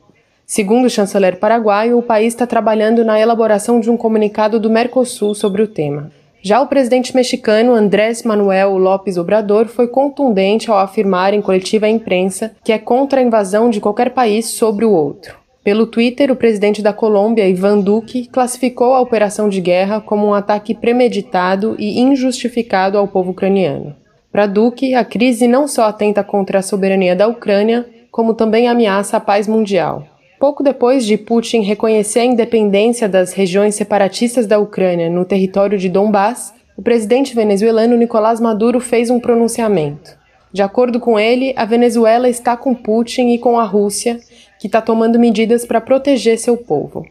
Segundo o chanceler paraguaio, o país está trabalhando na elaboração de um comunicado do Mercosul sobre o tema. Já o presidente mexicano Andrés Manuel López Obrador foi contundente ao afirmar em coletiva à imprensa que é contra a invasão de qualquer país sobre o outro. Pelo Twitter, o presidente da Colômbia, Ivan Duque, classificou a operação de guerra como um ataque premeditado e injustificado ao povo ucraniano. Para Duque, a crise não só atenta contra a soberania da Ucrânia, como também ameaça a paz mundial. Pouco depois de Putin reconhecer a independência das regiões separatistas da Ucrânia no território de Donbass, o presidente venezuelano Nicolás Maduro fez um pronunciamento. De acordo com ele, a Venezuela está com Putin e com a Rússia, que está tomando medidas para proteger seu povo.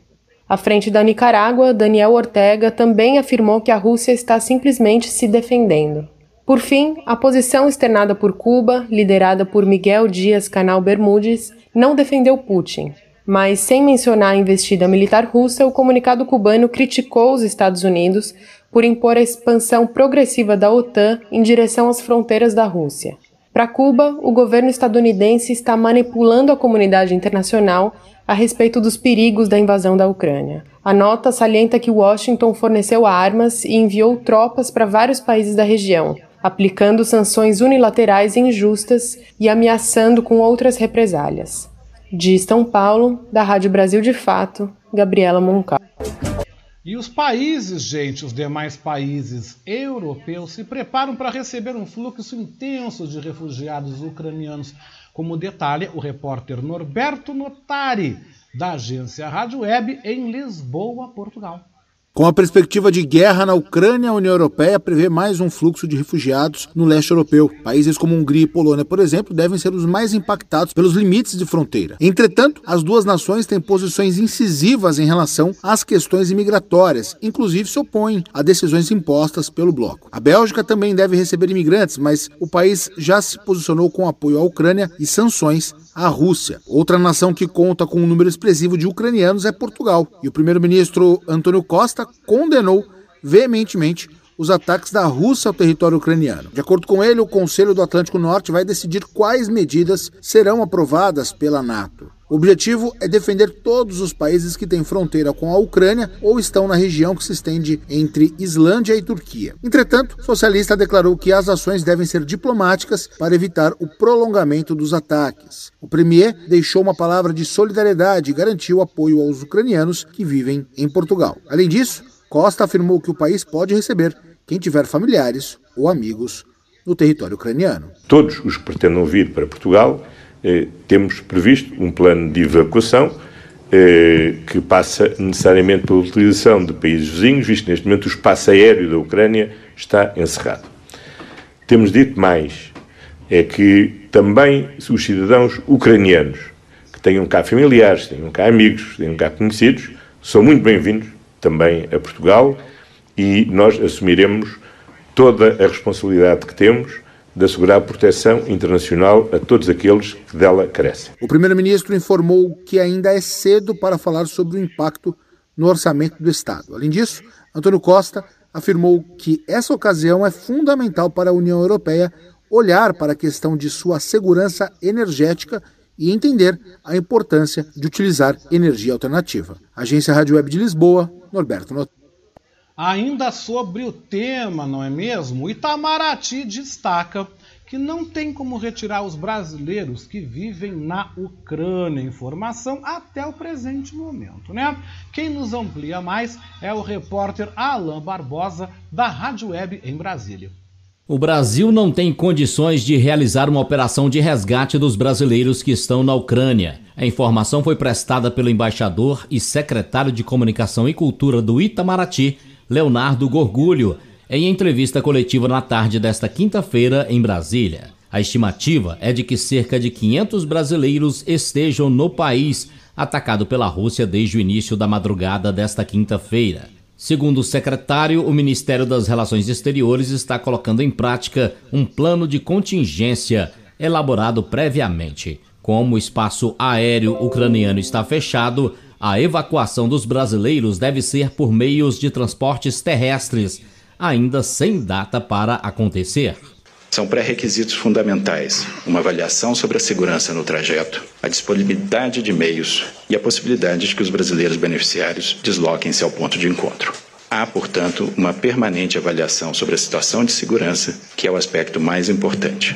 À frente da Nicarágua, Daniel Ortega também afirmou que a Rússia está simplesmente se defendendo. Por fim, a posição externada por Cuba, liderada por Miguel Dias Canal Bermudes, não defendeu Putin, mas, sem mencionar a investida militar russa, o comunicado cubano criticou os Estados Unidos por impor a expansão progressiva da OTAN em direção às fronteiras da Rússia. Para Cuba, o governo estadunidense está manipulando a comunidade internacional a respeito dos perigos da invasão da Ucrânia. A nota salienta que Washington forneceu armas e enviou tropas para vários países da região, aplicando sanções unilaterais injustas e ameaçando com outras represálias. De São Paulo, da Rádio Brasil de Fato, Gabriela Moncal. E os países, gente, os demais países europeus se preparam para receber um fluxo intenso de refugiados ucranianos, como detalha o repórter Norberto Notari, da agência Rádio Web em Lisboa, Portugal. Com a perspectiva de guerra na Ucrânia, a União Europeia prevê mais um fluxo de refugiados no leste europeu. Países como Hungria e Polônia, por exemplo, devem ser os mais impactados pelos limites de fronteira. Entretanto, as duas nações têm posições incisivas em relação às questões imigratórias, inclusive se opõem a decisões impostas pelo bloco. A Bélgica também deve receber imigrantes, mas o país já se posicionou com apoio à Ucrânia e sanções à Rússia. Outra nação que conta com um número expressivo de ucranianos é Portugal. E o primeiro-ministro Antônio Costa condenou veementemente os ataques da Rússia ao território ucraniano. De acordo com ele, o Conselho do Atlântico Norte vai decidir quais medidas serão aprovadas pela NATO. O objetivo é defender todos os países que têm fronteira com a Ucrânia ou estão na região que se estende entre Islândia e Turquia. Entretanto, o socialista declarou que as ações devem ser diplomáticas para evitar o prolongamento dos ataques. O premier deixou uma palavra de solidariedade e garantiu apoio aos ucranianos que vivem em Portugal. Além disso, Costa afirmou que o país pode receber quem tiver familiares ou amigos no território ucraniano. Todos os que pretendam vir para Portugal eh, temos previsto um plano de evacuação eh, que passa necessariamente pela utilização de países vizinhos, visto neste momento o espaço aéreo da Ucrânia está encerrado. Temos dito mais, é que também os cidadãos ucranianos que tenham cá familiares, tenham cá amigos, tenham cá conhecidos, são muito bem-vindos também a Portugal e nós assumiremos toda a responsabilidade que temos de assegurar proteção internacional a todos aqueles que dela carecem. O primeiro-ministro informou que ainda é cedo para falar sobre o impacto no orçamento do Estado. Além disso, Antônio Costa afirmou que essa ocasião é fundamental para a União Europeia olhar para a questão de sua segurança energética e entender a importância de utilizar energia alternativa. Agência Rádio Web de Lisboa, Norberto Not Ainda sobre o tema, não é mesmo? Itamaraty destaca que não tem como retirar os brasileiros que vivem na Ucrânia. Informação até o presente momento, né? Quem nos amplia mais é o repórter Alain Barbosa, da Rádio Web em Brasília. O Brasil não tem condições de realizar uma operação de resgate dos brasileiros que estão na Ucrânia. A informação foi prestada pelo embaixador e secretário de Comunicação e Cultura do Itamaraty, Leonardo Gorgulho, em entrevista coletiva na tarde desta quinta-feira em Brasília. A estimativa é de que cerca de 500 brasileiros estejam no país, atacado pela Rússia desde o início da madrugada desta quinta-feira. Segundo o secretário, o Ministério das Relações Exteriores está colocando em prática um plano de contingência elaborado previamente. Como o espaço aéreo ucraniano está fechado, a evacuação dos brasileiros deve ser por meios de transportes terrestres, ainda sem data para acontecer. São pré-requisitos fundamentais uma avaliação sobre a segurança no trajeto, a disponibilidade de meios e a possibilidade de que os brasileiros beneficiários desloquem-se ao ponto de encontro. Há, portanto, uma permanente avaliação sobre a situação de segurança, que é o aspecto mais importante.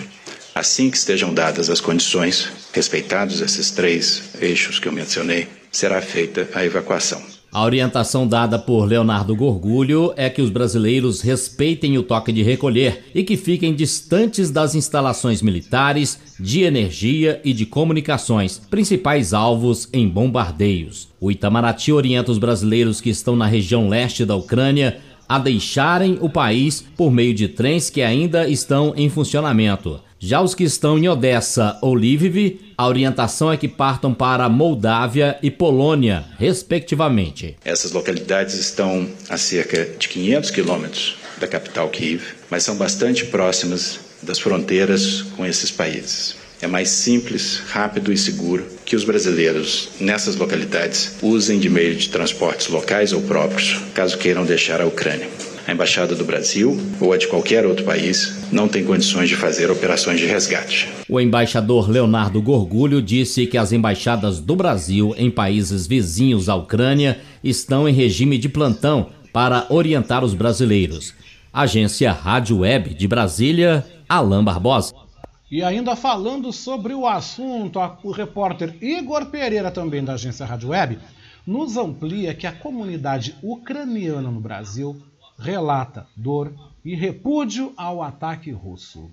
Assim que estejam dadas as condições, respeitados esses três eixos que eu mencionei, será feita a evacuação. A orientação dada por Leonardo Gorgulho é que os brasileiros respeitem o toque de recolher e que fiquem distantes das instalações militares, de energia e de comunicações, principais alvos em bombardeios. O Itamaraty orienta os brasileiros que estão na região leste da Ucrânia a deixarem o país por meio de trens que ainda estão em funcionamento. Já os que estão em Odessa ou Lviv, a orientação é que partam para Moldávia e Polônia, respectivamente. Essas localidades estão a cerca de 500 quilômetros da capital Kiev, mas são bastante próximas das fronteiras com esses países. É mais simples, rápido e seguro que os brasileiros nessas localidades usem de meio de transportes locais ou próprios, caso queiram deixar a Ucrânia a embaixada do Brasil ou a de qualquer outro país não tem condições de fazer operações de resgate. O embaixador Leonardo Gorgulho disse que as embaixadas do Brasil em países vizinhos à Ucrânia estão em regime de plantão para orientar os brasileiros. Agência Rádio Web de Brasília, Alain Barbosa. E ainda falando sobre o assunto, o repórter Igor Pereira, também da agência Rádio Web, nos amplia que a comunidade ucraniana no Brasil relata dor e repúdio ao ataque russo.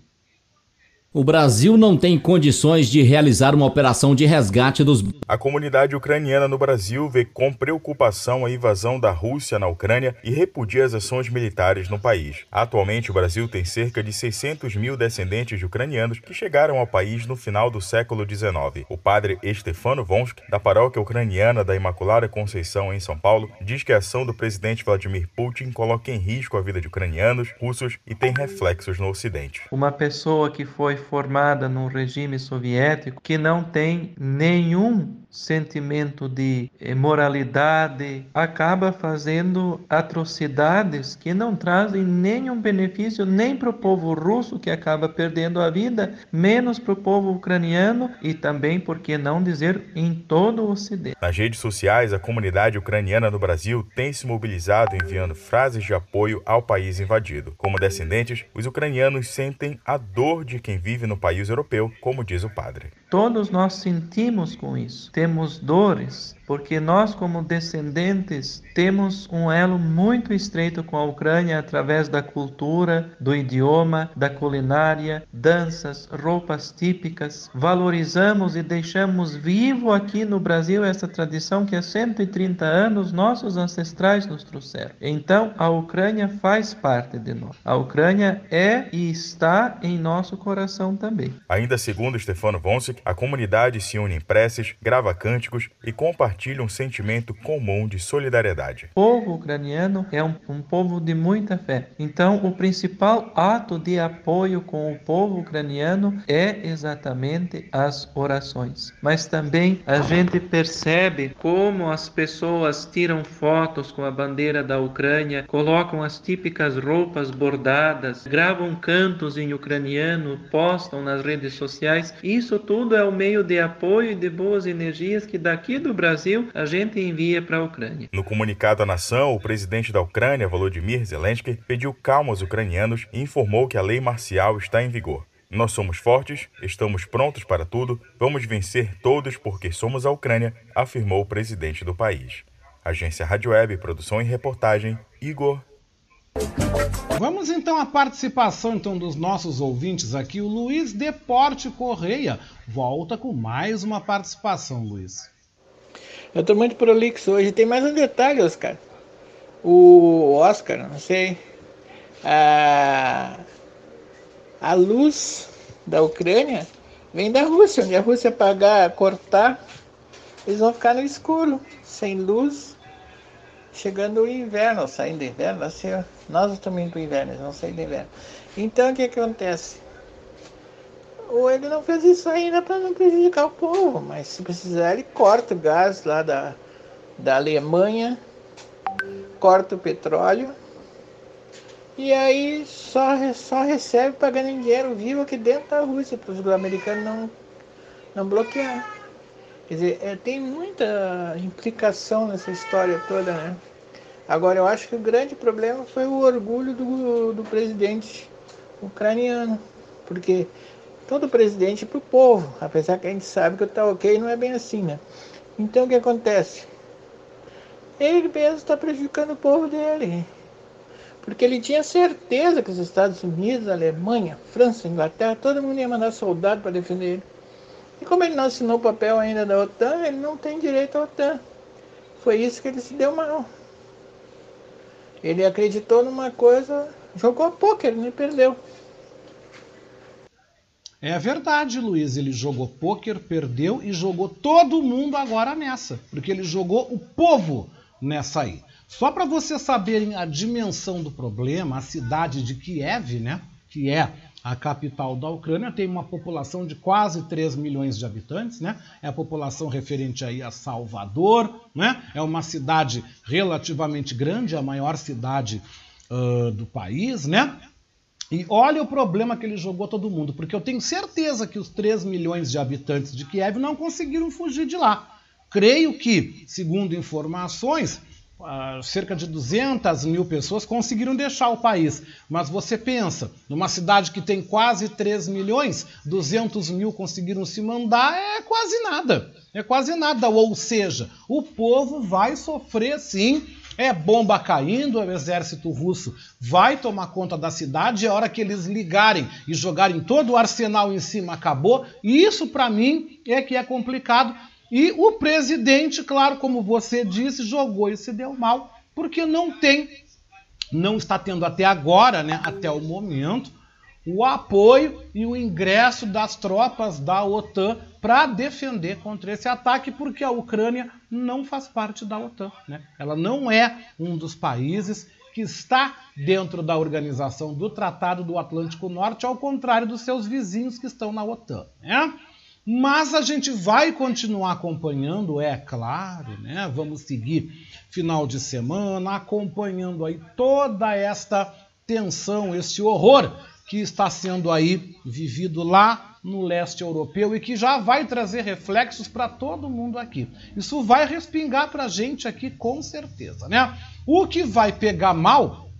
O Brasil não tem condições de realizar uma operação de resgate dos. A comunidade ucraniana no Brasil vê com preocupação a invasão da Rússia na Ucrânia e repudia as ações militares no país. Atualmente, o Brasil tem cerca de 600 mil descendentes de ucranianos que chegaram ao país no final do século XIX. O padre Estefano Vonsk, da paróquia ucraniana da Imaculada Conceição em São Paulo, diz que a ação do presidente Vladimir Putin coloca em risco a vida de ucranianos, russos e tem reflexos no Ocidente. Uma pessoa que foi formada num regime soviético que não tem nenhum sentimento de moralidade, acaba fazendo atrocidades que não trazem nenhum benefício nem para o povo russo, que acaba perdendo a vida, menos para o povo ucraniano e também, por que não dizer, em todo o Ocidente. Nas redes sociais, a comunidade ucraniana no Brasil tem se mobilizado enviando frases de apoio ao país invadido. Como descendentes, os ucranianos sentem a dor de quem vive no país europeu, como diz o padre. Todos nós sentimos com isso. Temos dores, porque nós, como descendentes, temos um elo muito estreito com a Ucrânia através da cultura, do idioma, da culinária, danças, roupas típicas. Valorizamos e deixamos vivo aqui no Brasil essa tradição que há 130 anos nossos ancestrais nos trouxeram. Então, a Ucrânia faz parte de nós. A Ucrânia é e está em nosso coração também. Ainda segundo Stefano Vonsic, a comunidade se une em preces, grava cânticos e compartilha um sentimento comum de solidariedade. O povo ucraniano é um, um povo de muita fé. Então, o principal ato de apoio com o povo ucraniano é exatamente as orações. Mas também a gente percebe como as pessoas tiram fotos com a bandeira da Ucrânia, colocam as típicas roupas bordadas, gravam cantos em ucraniano, postam nas redes sociais. Isso tudo é o meio de apoio e de boas energias que daqui do Brasil a gente envia para a Ucrânia. No comunicado à nação, o presidente da Ucrânia, Volodymyr Zelensky, pediu calma aos ucranianos e informou que a lei marcial está em vigor. Nós somos fortes, estamos prontos para tudo, vamos vencer todos porque somos a Ucrânia, afirmou o presidente do país. Agência Rádio Web, produção e reportagem, Igor. Vamos então à participação então dos nossos ouvintes aqui. O Luiz Deporte Correia volta com mais uma participação, Luiz. Eu estou muito prolixo hoje. Tem mais um detalhe, Oscar. O Oscar, não sei. A, a luz da Ucrânia vem da Rússia. Onde a Rússia apagar, cortar, eles vão ficar no escuro, sem luz. Chegando o inverno, saindo do inverno, assim, nós estamos indo para o inverno, eles vão sair do inverno. Então o que acontece? Ou ele não fez isso ainda para não prejudicar o povo, mas se precisar ele corta o gás lá da, da Alemanha, corta o petróleo e aí só, só recebe pagando em dinheiro vivo aqui dentro da Rússia, para os americanos não, não bloquear. Quer dizer, é, tem muita implicação nessa história toda, né? Agora, eu acho que o grande problema foi o orgulho do, do presidente ucraniano, porque todo presidente para o povo, apesar que a gente sabe que o tá ok não é bem assim, né? Então, o que acontece? Ele mesmo está prejudicando o povo dele, porque ele tinha certeza que os Estados Unidos, Alemanha, França, Inglaterra, todo mundo ia mandar soldado para defender ele. E como ele não assinou o papel ainda da OTAN, ele não tem direito à OTAN. Foi isso que ele se deu mal. Ele acreditou numa coisa, jogou pôquer, e perdeu. É verdade, Luiz. Ele jogou pôquer, perdeu e jogou todo mundo agora nessa. Porque ele jogou o povo nessa aí. Só para vocês saberem a dimensão do problema, a cidade de Kiev, né? Que é a capital da Ucrânia tem uma população de quase 3 milhões de habitantes, né? É a população referente aí a Salvador, né? É uma cidade relativamente grande, a maior cidade uh, do país, né? E olha o problema que ele jogou todo mundo, porque eu tenho certeza que os 3 milhões de habitantes de Kiev não conseguiram fugir de lá. Creio que, segundo informações, Uh, cerca de 200 mil pessoas conseguiram deixar o país. Mas você pensa, numa cidade que tem quase 3 milhões, 200 mil conseguiram se mandar, é quase nada. É quase nada. Ou seja, o povo vai sofrer sim. É bomba caindo, o exército russo vai tomar conta da cidade, a hora que eles ligarem e jogarem todo o arsenal em cima, acabou. E isso, para mim, é que é complicado, e o presidente, claro, como você disse, jogou e se deu mal, porque não tem, não está tendo até agora, né, até o momento, o apoio e o ingresso das tropas da OTAN para defender contra esse ataque, porque a Ucrânia não faz parte da OTAN. Né? Ela não é um dos países que está dentro da organização do Tratado do Atlântico Norte, ao contrário dos seus vizinhos que estão na OTAN. Né? Mas a gente vai continuar acompanhando, é claro, né? Vamos seguir final de semana acompanhando aí toda esta tensão, esse horror que está sendo aí vivido lá no leste europeu e que já vai trazer reflexos para todo mundo aqui. Isso vai respingar para a gente aqui com certeza, né? O que vai pegar mal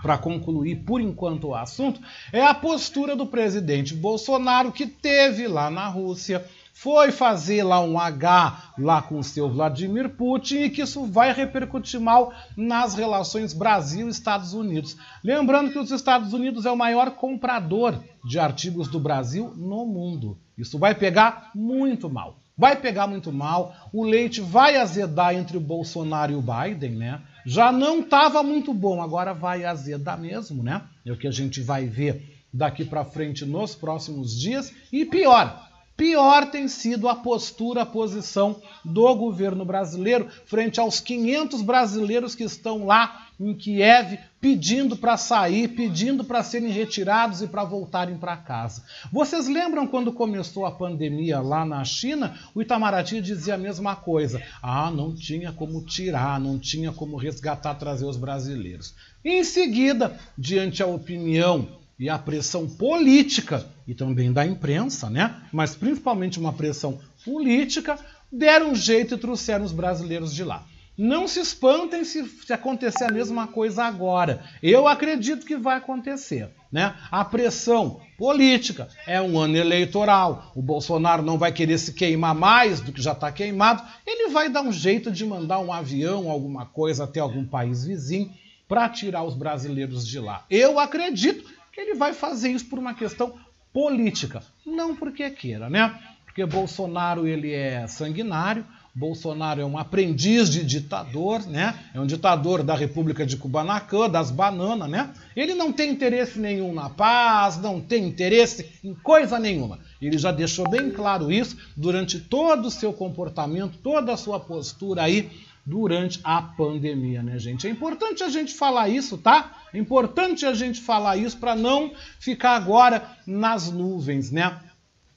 para concluir por enquanto o assunto, é a postura do presidente Bolsonaro que teve lá na Rússia, foi fazer lá um H lá com o seu Vladimir Putin e que isso vai repercutir mal nas relações Brasil-Estados Unidos. Lembrando que os Estados Unidos é o maior comprador de artigos do Brasil no mundo. Isso vai pegar muito mal. Vai pegar muito mal. O leite vai azedar entre o Bolsonaro e o Biden, né? já não estava muito bom, agora vai azedar mesmo, né? É o que a gente vai ver daqui para frente nos próximos dias. E pior, pior tem sido a postura, a posição do governo brasileiro frente aos 500 brasileiros que estão lá em Kiev pedindo para sair, pedindo para serem retirados e para voltarem para casa. Vocês lembram quando começou a pandemia lá na China? O Itamaraty dizia a mesma coisa. Ah, não tinha como tirar, não tinha como resgatar, trazer os brasileiros. Em seguida, diante a opinião e a pressão política e também da imprensa, né? Mas principalmente uma pressão política, deram um jeito e trouxeram os brasileiros de lá. Não se espantem se, se, acontecer a mesma coisa agora. Eu acredito que vai acontecer. Né? A pressão política é um ano eleitoral. O Bolsonaro não vai querer se queimar mais do que já está queimado. Ele vai dar um jeito de mandar um avião, alguma coisa até algum país vizinho para tirar os brasileiros de lá. Eu acredito ele vai fazer isso por uma questão política, não porque queira, né? Porque Bolsonaro ele é sanguinário, Bolsonaro é um aprendiz de ditador, né? É um ditador da República de Kubanacan, das bananas, né? Ele não tem interesse nenhum na paz, não tem interesse em coisa nenhuma. Ele já deixou bem claro isso durante todo o seu comportamento, toda a sua postura aí durante a pandemia, né, gente? É importante a gente falar isso, tá? É importante a gente falar isso para não ficar agora nas nuvens, né?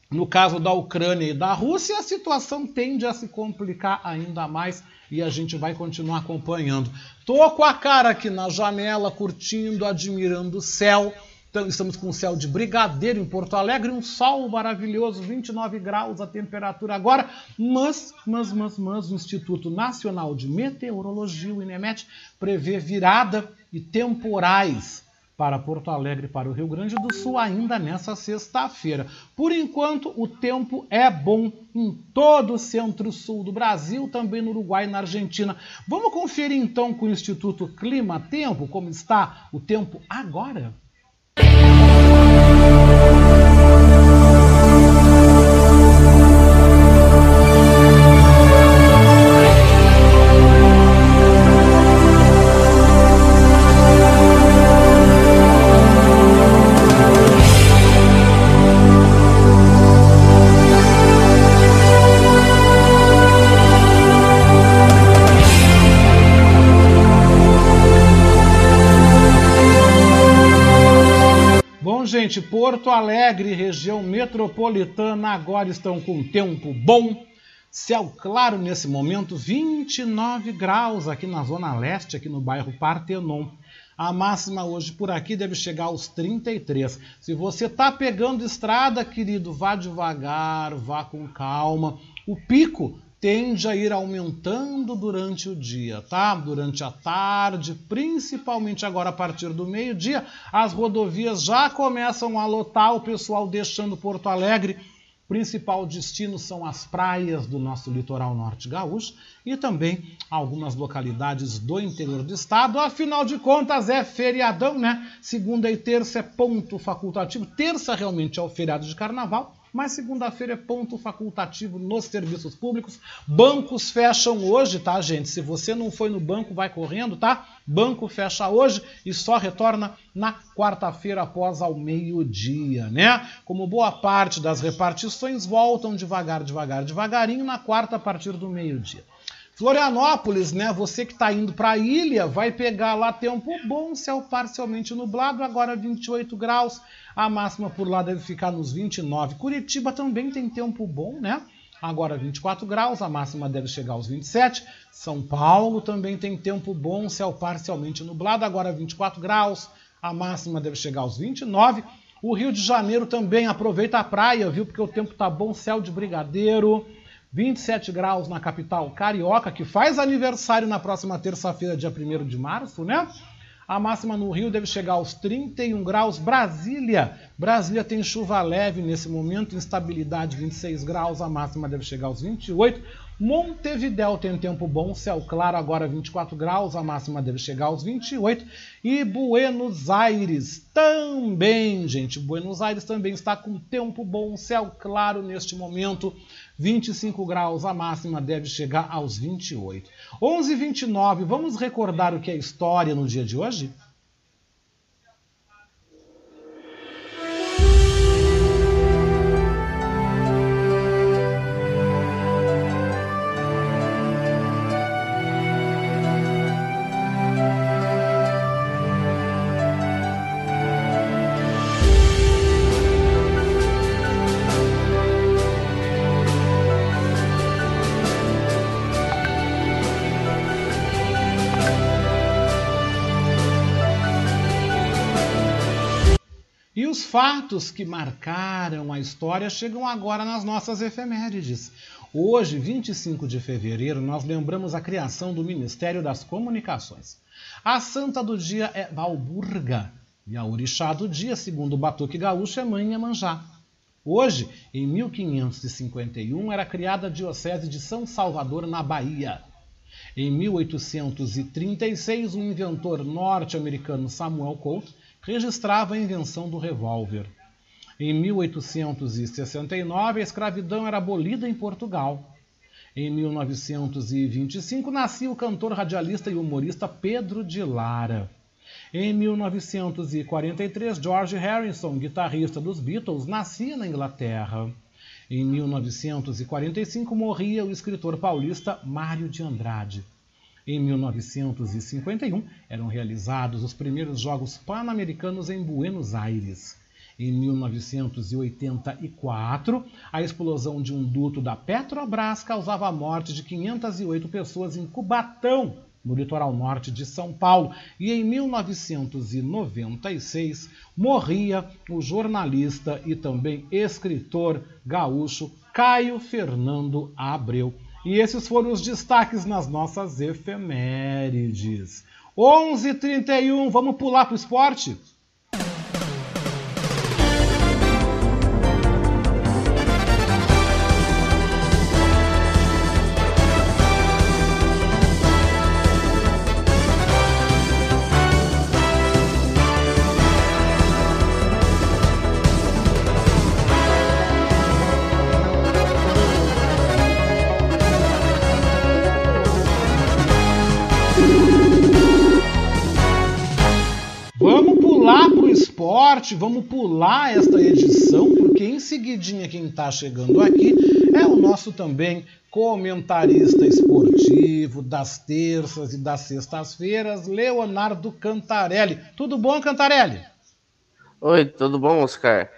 No caso da Ucrânia e da Rússia, a situação tende a se complicar ainda mais e a gente vai continuar acompanhando. Tô com a cara aqui na janela, curtindo, admirando o céu. Então, estamos com o céu de brigadeiro em Porto Alegre, um sol maravilhoso, 29 graus a temperatura agora, mas, mas, mas, mas, o Instituto Nacional de Meteorologia, o INEMET, prevê virada e temporais para Porto Alegre e para o Rio Grande do Sul ainda nessa sexta-feira. Por enquanto, o tempo é bom em todo o centro-sul do Brasil, também no Uruguai e na Argentina. Vamos conferir então com o Instituto Clima Tempo como está o tempo agora? Gente, Porto Alegre, região metropolitana, agora estão com tempo bom. Céu claro nesse momento, 29 graus aqui na zona leste, aqui no bairro Partenon. A máxima hoje por aqui deve chegar aos 33. Se você está pegando estrada, querido, vá devagar, vá com calma. O pico tende a ir aumentando durante o dia, tá? Durante a tarde, principalmente agora a partir do meio-dia, as rodovias já começam a lotar, o pessoal deixando Porto Alegre. Principal destino são as praias do nosso litoral norte gaúcho e também algumas localidades do interior do estado. Afinal de contas, é feriadão, né? Segunda e terça é ponto facultativo. Terça realmente é o feriado de carnaval mas segunda-feira é ponto facultativo nos serviços públicos. Bancos fecham hoje, tá, gente? Se você não foi no banco, vai correndo, tá? Banco fecha hoje e só retorna na quarta-feira após ao meio-dia, né? Como boa parte das repartições voltam devagar, devagar, devagarinho na quarta a partir do meio-dia. Florianópolis, né? Você que está indo para a ilha, vai pegar lá tempo bom, céu parcialmente nublado, agora 28 graus. A máxima por lá deve ficar nos 29. Curitiba também tem tempo bom, né? Agora 24 graus, a máxima deve chegar aos 27. São Paulo também tem tempo bom, céu parcialmente nublado, agora 24 graus, a máxima deve chegar aos 29. O Rio de Janeiro também aproveita a praia, viu? Porque o tempo tá bom, céu de brigadeiro. 27 graus na capital carioca, que faz aniversário na próxima terça-feira, dia 1 de março, né? A máxima no Rio deve chegar aos 31 graus. Brasília. Brasília tem chuva leve nesse momento, instabilidade 26 graus. A máxima deve chegar aos 28. Montevidéu tem tempo bom, céu claro, agora 24 graus, a máxima deve chegar aos 28. E Buenos Aires também, gente, Buenos Aires também está com tempo bom, céu claro neste momento, 25 graus, a máxima deve chegar aos 28. 11:29. Vamos recordar o que é história no dia de hoje? Fatos que marcaram a história chegam agora nas nossas efemérides. Hoje, 25 de fevereiro, nós lembramos a criação do Ministério das Comunicações. A santa do dia é Valburga e a orixá do dia, segundo o Batuque Gaúcho, é Mãe Iemanjá. Hoje, em 1551, era criada a Diocese de São Salvador, na Bahia. Em 1836, o inventor norte-americano Samuel Colt registrava a invenção do revólver. Em 1869, a escravidão era abolida em Portugal. Em 1925, nascia o cantor, radialista e humorista Pedro de Lara. Em 1943, George Harrison, guitarrista dos Beatles, nascia na Inglaterra. Em 1945, morria o escritor paulista Mário de Andrade. Em 1951, eram realizados os primeiros Jogos Pan-Americanos em Buenos Aires. em 1984. A explosão de um duto da Petrobras causava a morte de 508 pessoas em Cubatão, no litoral norte de São Paulo. E em 1996 morria o jornalista e também escritor gaúcho Caio Fernando Abreu. E esses foram os destaques nas nossas efemérides. 11:31, vamos pular para o esporte? Vamos pular esta edição, porque em seguidinha quem está chegando aqui é o nosso também comentarista esportivo das terças e das sextas-feiras, Leonardo Cantarelli. Tudo bom, Cantarelli? Oi, tudo bom, Oscar?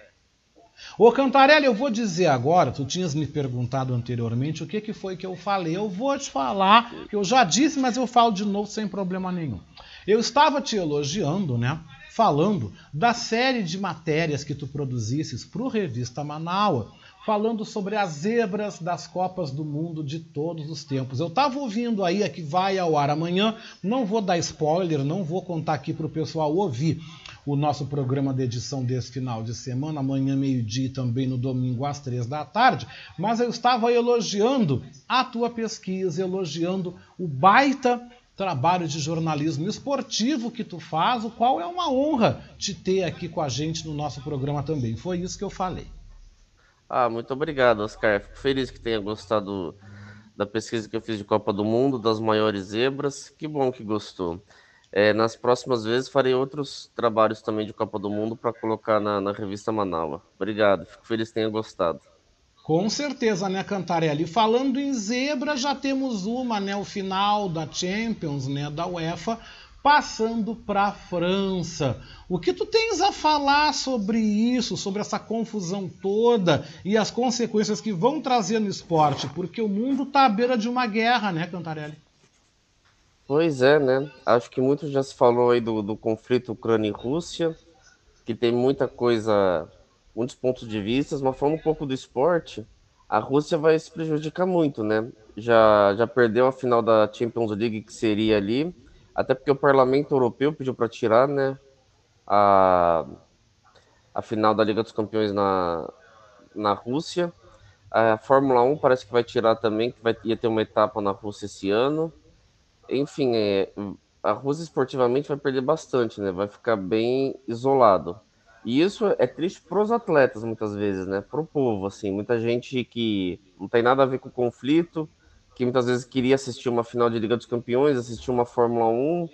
Ô Cantarelli, eu vou dizer agora, tu tinhas me perguntado anteriormente o que, que foi que eu falei. Eu vou te falar, que eu já disse, mas eu falo de novo sem problema nenhum. Eu estava te elogiando, né? Falando da série de matérias que tu produzisses para o Revista Manaua, falando sobre as zebras das Copas do Mundo de todos os tempos. Eu estava ouvindo aí a que vai ao ar amanhã, não vou dar spoiler, não vou contar aqui para o pessoal ouvir o nosso programa de edição desse final de semana, amanhã meio-dia e também no domingo às três da tarde, mas eu estava elogiando a tua pesquisa, elogiando o baita trabalho de jornalismo esportivo que tu faz, o qual é uma honra te ter aqui com a gente no nosso programa também. Foi isso que eu falei. Ah, muito obrigado, Oscar. Fico feliz que tenha gostado da pesquisa que eu fiz de Copa do Mundo, das maiores zebras. Que bom que gostou. É, nas próximas vezes farei outros trabalhos também de Copa do Mundo para colocar na, na revista Manaus. Obrigado, fico feliz que tenha gostado. Com certeza, né, Cantarelli? Falando em zebra, já temos uma, né, o final da Champions, né, da UEFA, passando para a França. O que tu tens a falar sobre isso, sobre essa confusão toda e as consequências que vão trazer no esporte? Porque o mundo está à beira de uma guerra, né, Cantarelli? Pois é, né? Acho que muito já se falou aí do, do conflito Ucrânia e Rússia, que tem muita coisa muitos pontos de vista, mas falando um pouco do esporte, a Rússia vai se prejudicar muito, né? Já, já perdeu a final da Champions League, que seria ali, até porque o Parlamento Europeu pediu para tirar, né? A, a final da Liga dos Campeões na, na Rússia. A Fórmula 1 parece que vai tirar também, que vai, ia ter uma etapa na Rússia esse ano. Enfim, é, a Rússia esportivamente vai perder bastante, né? Vai ficar bem isolado. E isso é triste para os atletas, muitas vezes, né? Para o povo, assim. Muita gente que não tem nada a ver com o conflito, que muitas vezes queria assistir uma final de Liga dos Campeões, assistir uma Fórmula 1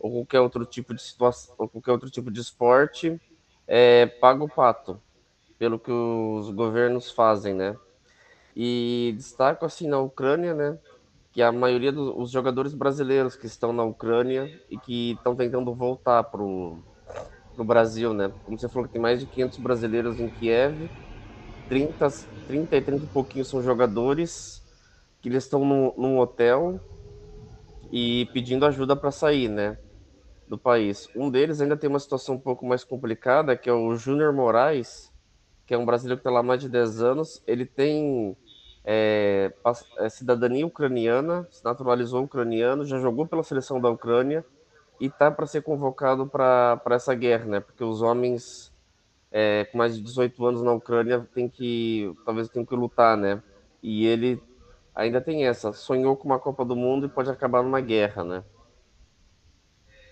ou qualquer outro tipo de situação, ou qualquer outro tipo de esporte, é, paga o pato pelo que os governos fazem, né? E destaco assim na Ucrânia, né? Que a maioria dos jogadores brasileiros que estão na Ucrânia e que estão tentando voltar para o no Brasil, né? Como você falou, tem mais de 500 brasileiros em Kiev, 30, 30 e 30 e pouquinho são jogadores que eles estão num, num hotel e pedindo ajuda para sair, né? Do país. Um deles ainda tem uma situação um pouco mais complicada, que é o Júnior Moraes, que é um brasileiro que está lá há mais de 10 anos. Ele tem é, é, cidadania ucraniana, se naturalizou ucraniano, já jogou pela seleção da Ucrânia e tá para ser convocado para essa guerra, né? Porque os homens é, com mais de 18 anos na Ucrânia tem que talvez tenham que lutar, né? E ele ainda tem essa, sonhou com uma Copa do Mundo e pode acabar numa guerra, né?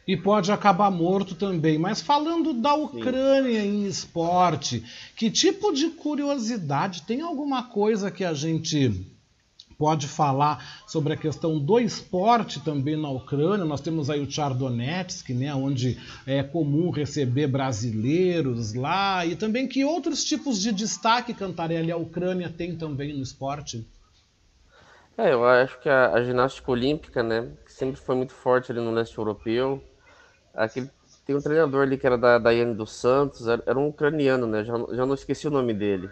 E pode acabar morto também. Mas falando da Ucrânia Sim. em esporte, que tipo de curiosidade? Tem alguma coisa que a gente pode falar sobre a questão do esporte também na Ucrânia. Nós temos aí o Chardonetsky, né, onde é comum receber brasileiros lá, e também que outros tipos de destaque, Cantarelli, a Ucrânia tem também no esporte? É, eu acho que a, a ginástica olímpica, né, que sempre foi muito forte ali no leste europeu, aquele tem um treinador ali que era da Daiane dos Santos, era, era um ucraniano, né? Já, já não esqueci o nome dele.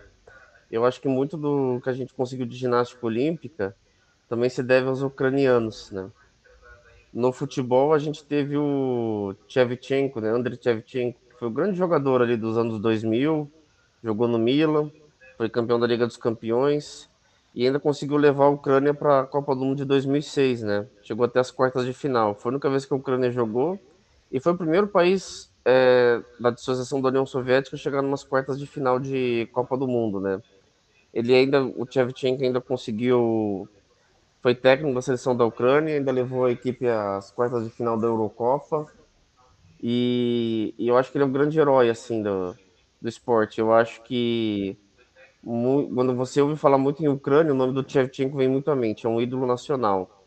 Eu acho que muito do que a gente conseguiu de ginástica olímpica também se deve aos ucranianos, né? No futebol a gente teve o Shevchenko, né? Andrei Shevchenko, que foi o grande jogador ali dos anos 2000, jogou no Milan, foi campeão da Liga dos Campeões e ainda conseguiu levar a Ucrânia para a Copa do Mundo de 2006, né? Chegou até as quartas de final. Foi a única vez que a Ucrânia jogou e foi o primeiro país é, da dissociação da União Soviética a chegar numas quartas de final de Copa do Mundo, né? Ele ainda, o Shevchenko ainda conseguiu, foi técnico da seleção da Ucrânia, ainda levou a equipe às quartas de final da Eurocopa. E, e eu acho que ele é um grande herói assim do, do esporte. Eu acho que quando você ouve falar muito em Ucrânia, o nome do Shevchenko vem muito à mente, é um ídolo nacional.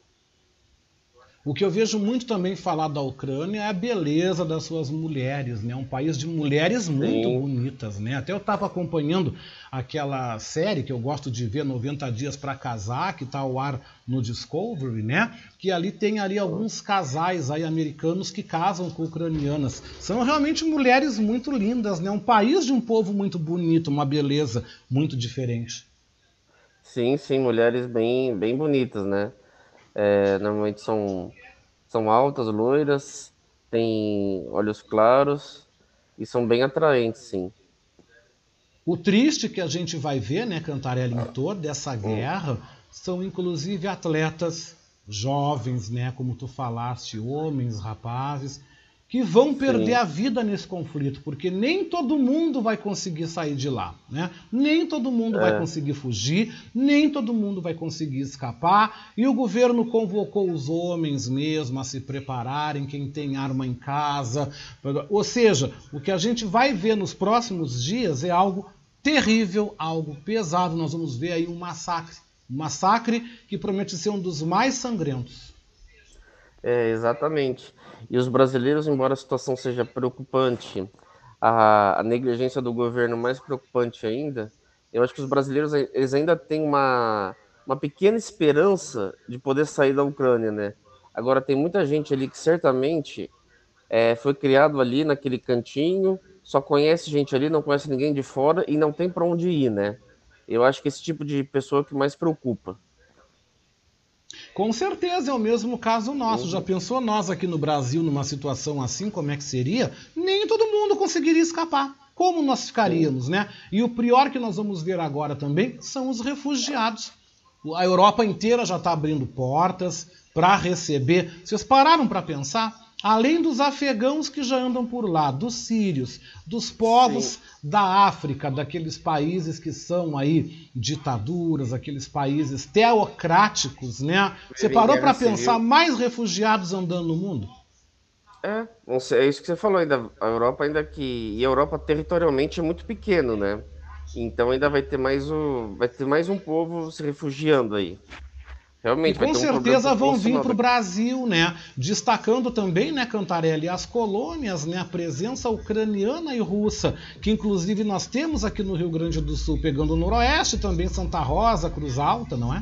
O que eu vejo muito também falar da Ucrânia é a beleza das suas mulheres, né? Um país de mulheres muito Sim. bonitas, né? Até eu estava acompanhando aquela série que eu gosto de ver, 90 Dias para Casar, que está ao ar no Discovery, né? Que ali tem ali alguns casais aí americanos que casam com ucranianas. São realmente mulheres muito lindas, né? Um país de um povo muito bonito, uma beleza muito diferente. Sim, sim, mulheres bem, bem bonitas, né? É, normalmente são, são altas, loiras, têm olhos claros e são bem atraentes, sim. O triste que a gente vai ver, né, Cantarelli, em toda essa guerra, são inclusive atletas jovens, né, como tu falaste, homens, rapazes, que vão perder Sim. a vida nesse conflito, porque nem todo mundo vai conseguir sair de lá, né? Nem todo mundo é. vai conseguir fugir, nem todo mundo vai conseguir escapar, e o governo convocou os homens mesmo a se prepararem, quem tem arma em casa, ou seja, o que a gente vai ver nos próximos dias é algo terrível, algo pesado. Nós vamos ver aí um massacre, um massacre que promete ser um dos mais sangrentos. É, exatamente. E os brasileiros, embora a situação seja preocupante, a, a, negligência do governo mais preocupante ainda, eu acho que os brasileiros eles ainda têm uma, uma pequena esperança de poder sair da Ucrânia, né? Agora tem muita gente ali que certamente é, foi criado ali naquele cantinho, só conhece gente ali, não conhece ninguém de fora e não tem para onde ir, né? Eu acho que esse tipo de pessoa é que mais preocupa. Com certeza é o mesmo caso nosso. Uhum. Já pensou nós aqui no Brasil numa situação assim, como é que seria? Nem todo mundo conseguiria escapar. Como nós ficaríamos, né? E o pior que nós vamos ver agora também são os refugiados. A Europa inteira já está abrindo portas para receber. Vocês pararam para pensar? Além dos afegãos que já andam por lá, dos sírios, dos povos Sim. da África, daqueles países que são aí ditaduras, aqueles países teocráticos, né? Você parou para pensar mais refugiados andando no mundo? É, é isso que você falou ainda. A Europa ainda que e a Europa territorialmente é muito pequeno, né? Então ainda vai ter mais o vai ter mais um povo se refugiando aí. Realmente, e com um certeza vão vir para o Brasil, né? Destacando também, né, Cantarelli, as colônias, né? A presença ucraniana e russa, que inclusive nós temos aqui no Rio Grande do Sul, pegando o Noroeste, também Santa Rosa, Cruz Alta, não é?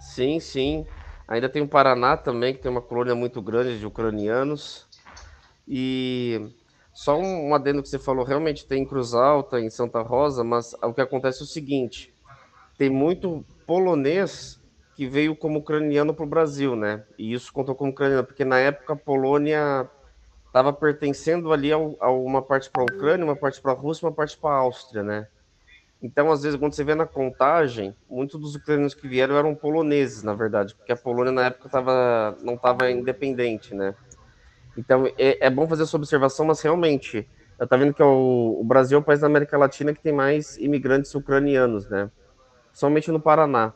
Sim, sim. Ainda tem o Paraná também, que tem uma colônia muito grande de ucranianos. E só um adendo que você falou, realmente tem em Cruz Alta, em Santa Rosa, mas o que acontece é o seguinte: tem muito polonês que veio como ucraniano para o Brasil, né? E isso contou como ucraniano, porque na época a Polônia estava pertencendo ali a, a, uma parte para a Ucrânia, uma parte para a Rússia, uma parte para a Áustria, né? Então, às vezes, quando você vê na contagem, muitos dos ucranianos que vieram eram poloneses, na verdade, porque a Polônia na época tava, não estava independente, né? Então, é, é, bom fazer essa observação, mas realmente, eu tá vendo que é o, o Brasil é o país da América Latina que tem mais imigrantes ucranianos, né? Somente no Paraná.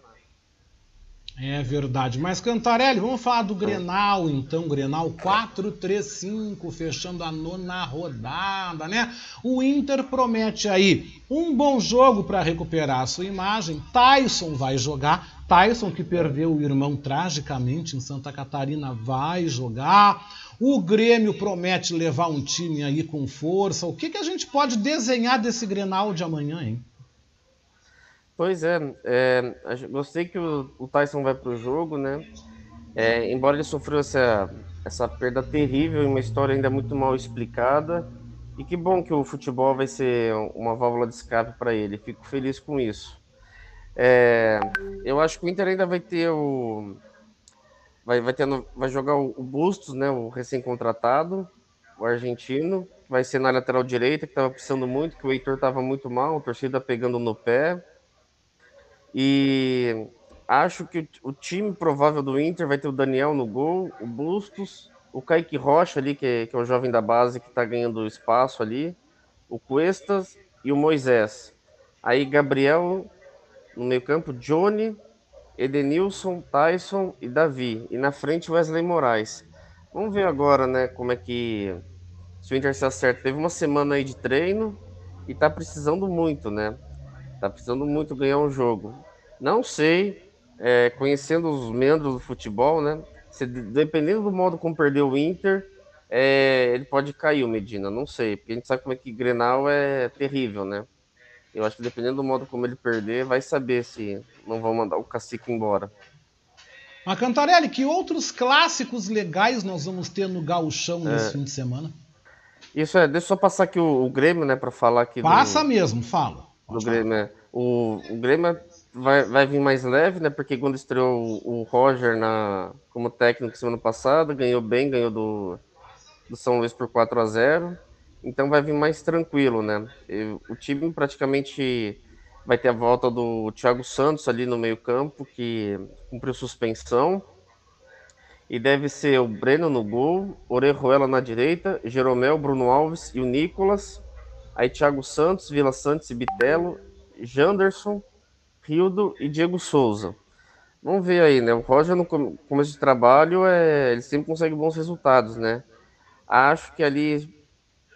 É verdade. Mas Cantarelli, vamos falar do Grenal, então. Grenal 4-3-5, fechando a nona rodada, né? O Inter promete aí um bom jogo para recuperar a sua imagem. Tyson vai jogar. Tyson, que perdeu o irmão tragicamente em Santa Catarina, vai jogar. O Grêmio promete levar um time aí com força. O que, que a gente pode desenhar desse Grenal de amanhã, hein? Pois é, é gostei que o, o, Tyson vai para o jogo, né? É, embora ele sofreu essa, essa perda terrível e uma história ainda muito mal explicada. E que bom que o futebol vai ser uma válvula de escape para ele. Fico feliz com isso. É, eu acho que o Inter ainda vai ter o. Vai, vai, ter, vai jogar o, Bustos, né, o recém-contratado, o argentino. Vai ser na lateral direita, que estava precisando muito, que o Heitor estava muito mal, a torcida pegando no pé. E acho que o, time provável do Inter vai ter o Daniel no gol, o Bustos, o Kaique Rocha ali, que é, que é o jovem da base que está ganhando espaço ali, o Cuestas e o Moisés. Aí Gabriel no meio campo, Johnny, Edenilson, Tyson e Davi. E na frente Wesley Moraes. Vamos ver agora, né, como é que se o Inter se acerta. Teve uma semana aí de treino e tá precisando muito, né? Tá precisando muito ganhar um jogo. Não sei, é, conhecendo os membros do futebol, né? Se, dependendo do modo como perdeu o Inter, é, ele pode cair o Medina, não sei, porque a gente sabe como é que Grenal é terrível, né? Eu acho que dependendo do modo como ele perder, vai saber se não vão mandar o cacique embora. Mas Cantarelli, que outros clássicos legais nós vamos ter no gauchão é. nesse fim de semana? Isso é, deixa eu só passar aqui o, o Grêmio, né, para falar aqui. Passa do, mesmo, fala. Do Grêmio, é. O, o Grêmio vai, vai vir mais leve, né? Porque quando estreou o, Roger na, como técnico semana passada, ganhou bem, ganhou do, do São Luís por 4 a 0 Então vai vir mais tranquilo, né? E, o time praticamente vai ter a volta do Thiago Santos ali no meio-campo, que cumpriu suspensão. E deve ser o Breno no gol, Orejuela na direita, Jeromel, Bruno Alves e o Nicolas. Aí Thiago Santos, Vila Santos e Bitelo, Janderson, Rildo e Diego Souza. Vamos ver aí, né? O Roger no começo de trabalho, é, ele sempre consegue bons resultados, né? Acho que ali,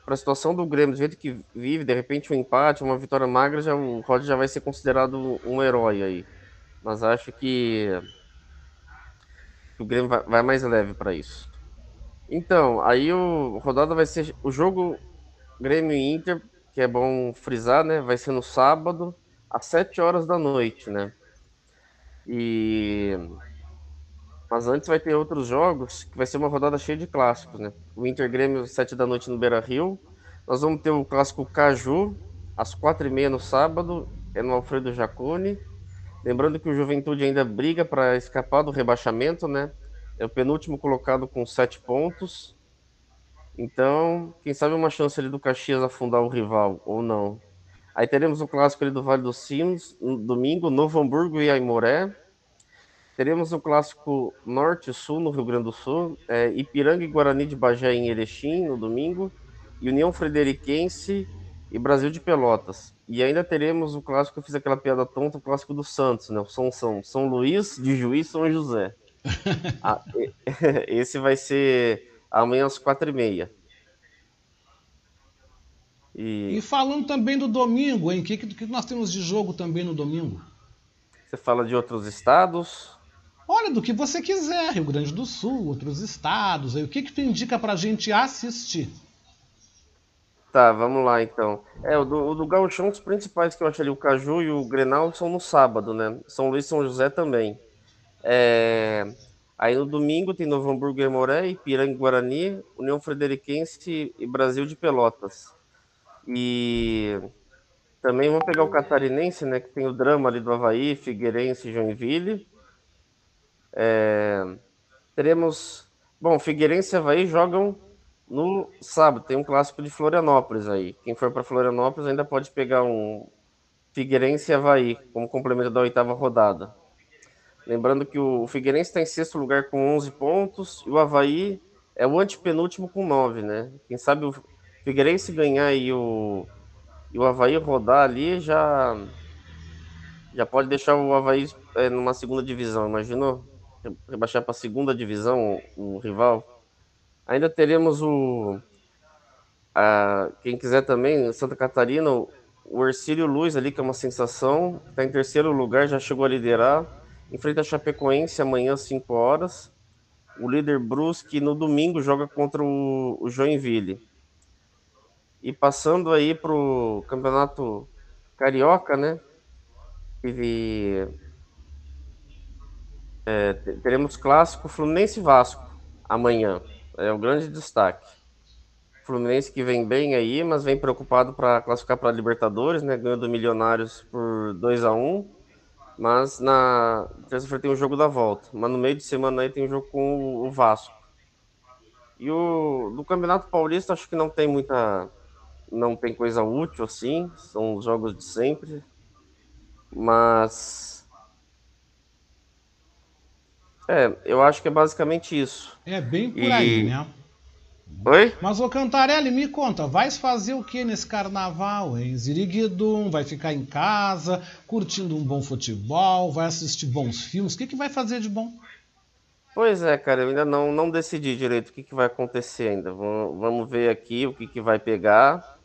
para a situação do Grêmio, do jeito que vive, de repente um empate, uma vitória magra, já, o Roger já vai ser considerado um herói aí. Mas acho que, o Grêmio vai, mais leve para isso. Então, aí o rodada vai ser o jogo Grêmio Inter, que é bom frisar, né? Vai ser no sábado às 7 horas da noite, né? E mas antes vai ter outros jogos, que vai ser uma rodada cheia de clássicos, né? O Inter Grêmio às 7 da noite no Beira-Rio. Nós vamos ter o clássico Caju às 4 e meia no sábado, é no Alfredo Jacone. Lembrando que o Juventude ainda briga para escapar do rebaixamento, né? É o penúltimo colocado com 7 pontos. Então, quem sabe uma chance ali do Caxias afundar o rival ou não. Aí teremos o clássico ali do Vale dos Sinos, no domingo, Novo Hamburgo e Aimoré. Teremos o clássico Norte-Sul, no Rio Grande do Sul, é, Ipiranga e Guarani de Bagé em Erechim, no domingo, e União Frederiquense e Brasil de Pelotas. E ainda teremos o clássico, eu fiz aquela piada tonta, o clássico do Santos, né? O São, São, São Luís, de Juiz São José. <laughs> ah, <laughs> esse vai ser amanhã às quatro e meia. E... e falando também do domingo, hein? O que, que nós temos de jogo também no domingo? Você fala de outros estados? Olha, do que você quiser, Rio Grande do Sul, outros estados. Aí, o que, que tu indica pra gente assistir? Tá, vamos lá então. É, o do, o do Gauchão, os principais que eu acho ali, o Caju e o Grenal, são no sábado, né? São Luís e São José também. É... Aí no domingo tem Novo Hamburgo e Moré, Ipiranga e Guarani, União Frederiquense e Brasil de Pelotas. E também vamos pegar o catarinense, né? Que tem o drama ali do Havaí, Figueirense e Joinville. É, teremos. Bom, Figueirense e Havaí jogam no sábado. Tem um clássico de Florianópolis aí. Quem for para Florianópolis ainda pode pegar um Figueirense e Havaí como complemento da oitava rodada. Lembrando que o Figueirense está em sexto lugar com 11 pontos e o Havaí é o antepenúltimo com 9, né? Quem sabe o Figueirense ganhar e o, e o Havaí rodar ali já, já pode deixar o Havaí é, numa segunda divisão. Imaginou? Rebaixar para a segunda divisão o, o, rival. Ainda teremos o. A, quem quiser também, Santa Catarina, o Ercílio Luz ali, que é uma sensação. Está em terceiro lugar, já chegou a liderar. Enfrenta a Chapecoense amanhã às 5 horas. O líder Brusque no domingo joga contra o, o Joinville. E passando aí para o campeonato carioca, né? É, teremos clássico Fluminense Vasco amanhã. É o grande destaque. Fluminense que vem bem aí, mas vem preocupado para classificar para Libertadores, né? Ganhando Milionários por 2 a 1 Mas na terça-feira tem o jogo da volta. Mas no meio de semana aí tem o jogo com o Vasco. E o do Campeonato Paulista acho que não tem muita. Não tem coisa útil assim. São os jogos de sempre. Mas. É, eu acho que é basicamente isso. É bem por aí, né? Oi? Mas o Cantarelli, me conta, vais fazer o que nesse carnaval, hein? Ziriguidum, vai ficar em casa, curtindo um bom futebol, vai assistir bons filmes, o que, que vai fazer de bom? Pois é, cara, eu ainda não, não decidi direito o que, que vai acontecer ainda. Vamos, vamos ver aqui o que, que vai pegar,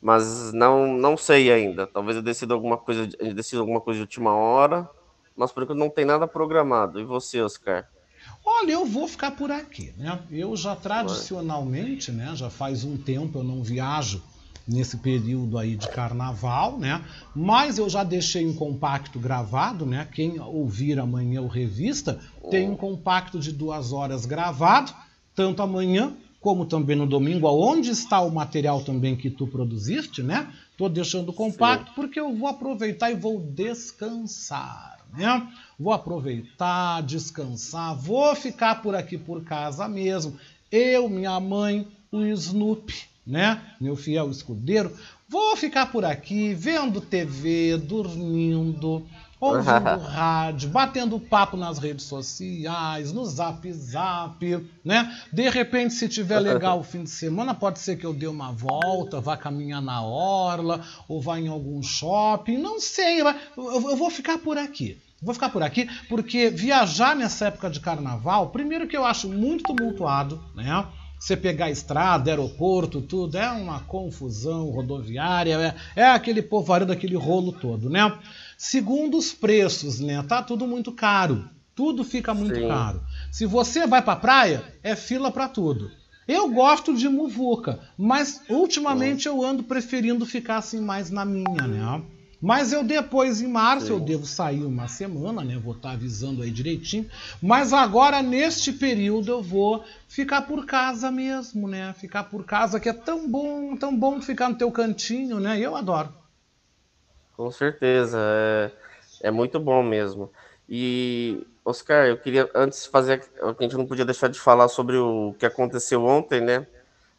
mas não, não sei ainda. Talvez eu decida alguma coisa, decida alguma coisa de última hora, mas por enquanto não tem nada programado. E você, Oscar? Olha, eu vou ficar por aqui, né? Eu já tradicionalmente, né, já faz um tempo eu não viajo nesse período aí de carnaval, né? Mas eu já deixei um compacto gravado, né? Quem ouvir amanhã o revista tem um compacto de duas horas gravado, tanto amanhã como também no domingo, aonde está o material também que tu produziste, né? Tô deixando compacto Sim. porque eu vou aproveitar e vou descansar né? Vou aproveitar, descansar, vou ficar por aqui por casa mesmo. Eu, minha mãe, o Snoopy, né? Meu fiel escudeiro. Vou ficar por aqui vendo TV, dormindo, ouvindo <laughs> rádio, batendo papo nas redes sociais, no Zap Zap, né? De repente, se tiver legal o fim de semana, pode ser que eu dê uma volta, vá caminhar na orla, ou vá em algum shopping, não sei, eu vou ficar por aqui. Vou ficar por aqui porque viajar nessa época de carnaval, primeiro que eu acho muito tumultuado, né? Você pegar estrada, aeroporto, tudo, é uma confusão rodoviária, é, é aquele povoario aquele rolo todo, né? Segundo os preços, né? Tá tudo muito caro. Tudo fica muito Sim. caro. Se você vai pra praia, é fila para tudo. Eu gosto de muvuca, mas ultimamente eu ando preferindo ficar assim mais na minha, né? Mas eu depois, em março, Sim. eu devo sair uma semana, né? Vou estar avisando aí direitinho. Mas agora, neste período, eu vou ficar por casa mesmo, né? Ficar por casa, que é tão bom, tão bom ficar no teu cantinho, né? Eu adoro. Com certeza, é, é muito bom mesmo. E, Oscar, eu queria antes fazer. A gente não podia deixar de falar sobre o que aconteceu ontem, né?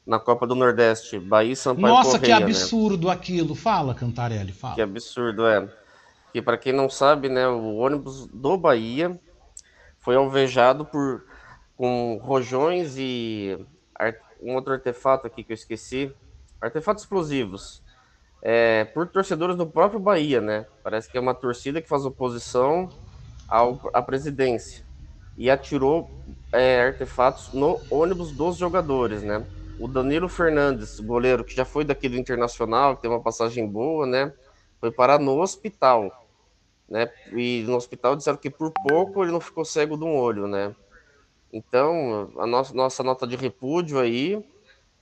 Na Copa do Nordeste, Bahia e Sampaio Nossa, Correia, que né? absurdo né? aquilo. Fala, Cantarelli, fala. Que absurdo, é. Que para quem não sabe, né, o ônibus do Bahia foi alvejado por com rojões e um outro artefato aqui que eu esqueci, artefatos explosivos é, por torcedores do próprio Bahia, né? Parece que é uma torcida que faz oposição ao, à presidência e atirou é, artefatos no ônibus dos jogadores, né? O Danilo Fernandes, goleiro que já foi daqui do Internacional, que tem uma passagem boa, né? Foi parar no hospital, né? E no hospital disseram que por pouco ele não ficou cego de um olho, né? Então, a nossa, nossa nota de repúdio aí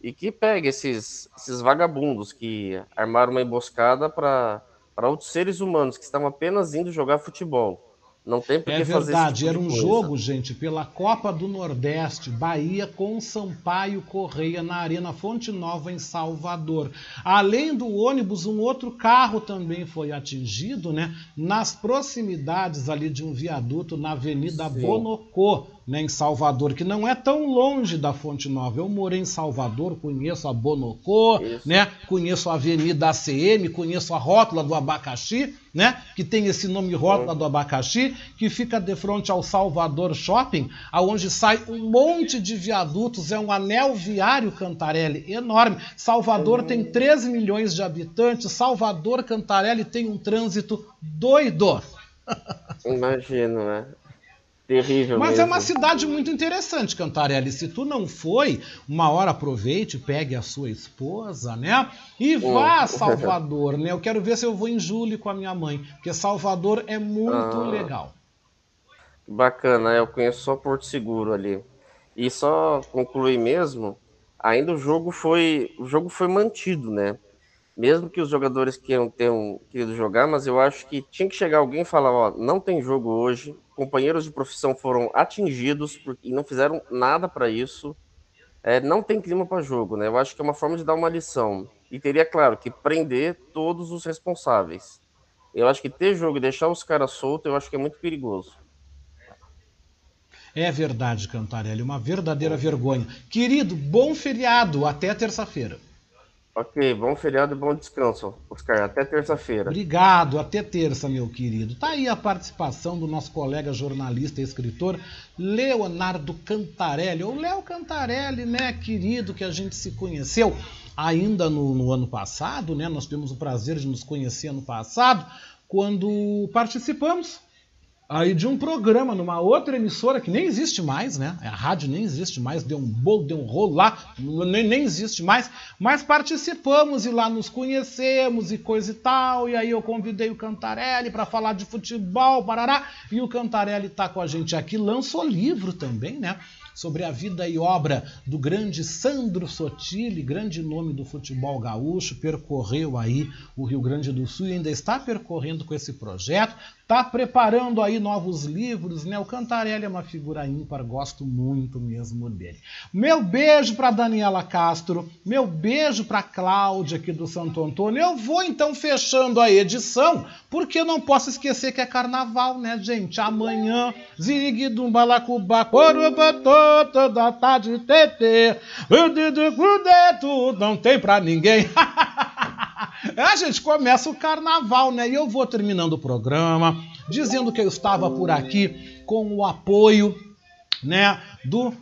e que pegue esses, esses vagabundos que armaram uma emboscada para outros seres humanos que estavam apenas indo jogar futebol. Não tem por que é fazer verdade, tipo era um coisa. jogo, gente, pela Copa do Nordeste, Bahia com Sampaio Correia na Arena Fonte Nova em Salvador. Além do ônibus, um outro carro também foi atingido, né, nas proximidades ali de um viaduto na Avenida Sim. Bonocô né, em Salvador, que não é tão longe da Fonte Nova. Eu morei em Salvador, conheço a Bonocô, né, conheço a Avenida ACM, conheço a Rótula do Abacaxi, né, que tem esse nome Rótula do Abacaxi, que fica de frente ao Salvador Shopping, aonde sai um monte de viadutos, é um anel viário Cantarelli enorme. Salvador tem 13 milhões de habitantes, Salvador Cantarelli tem um trânsito doido. <laughs> Imagino, né? Terrível. Mas mesmo. é uma cidade muito interessante, Cantarelli. Se tu não foi, uma hora aproveite, pegue a sua esposa, né? E vá a Salvador, né? Eu quero ver se eu vou em julho com a minha mãe, porque Salvador é muito ah, legal. Bacana, eu conheço só Porto Seguro ali. E só concluir mesmo, ainda o jogo foi, o jogo foi mantido, né? Mesmo que os jogadores queiram ter um, querido jogar, mas eu acho que tinha que chegar alguém e falar, ó, não tem jogo hoje, companheiros de profissão foram atingidos e não fizeram nada para isso. é, não tem clima para jogo, né? Eu acho que é uma forma de dar uma lição. E teria, claro, que prender todos os responsáveis. Eu acho que ter jogo e deixar os caras soltos, eu acho que é muito perigoso. É verdade, Cantarelli, uma verdadeira vergonha. Querido, bom feriado, até terça-feira. Ok, bom feriado e bom descanso, Oscar. Até terça-feira. Obrigado, até terça, meu querido. Tá aí a participação do nosso colega jornalista e escritor Leonardo Cantarelli, ou Léo Cantarelli, né, querido, que a gente se conheceu ainda no, no ano passado, né? Nós tivemos o prazer de nos conhecer ano passado, quando participamos aí de um programa numa outra emissora que nem existe mais, né? A rádio nem existe mais, deu um bolo, deu um rolo lá, nem, nem existe mais, mas participamos e lá nos conhecemos e coisa e tal, e aí eu convidei o Cantarelli para falar de futebol, parará, e o Cantarelli tá com a gente aqui, lançou livro também, né? sobre a vida e obra do grande Sandro Sotile, grande nome do futebol gaúcho, percorreu aí o Rio Grande do Sul e ainda está percorrendo com esse projeto. Tá preparando aí novos livros, né? O Cantarelli é uma figura ímpar, gosto muito mesmo dele. Meu beijo para Daniela Castro, meu beijo para Cláudia aqui do Santo Antônio. Eu vou então fechando a edição, porque eu não posso esquecer que é carnaval, né, gente? Amanhã, Zig do Balacuba, Corubatoto da tarde, TT, não tem pra ninguém. <laughs> A gente começa o carnaval, né? E eu vou terminando o programa dizendo que eu estava por aqui com o apoio, né, do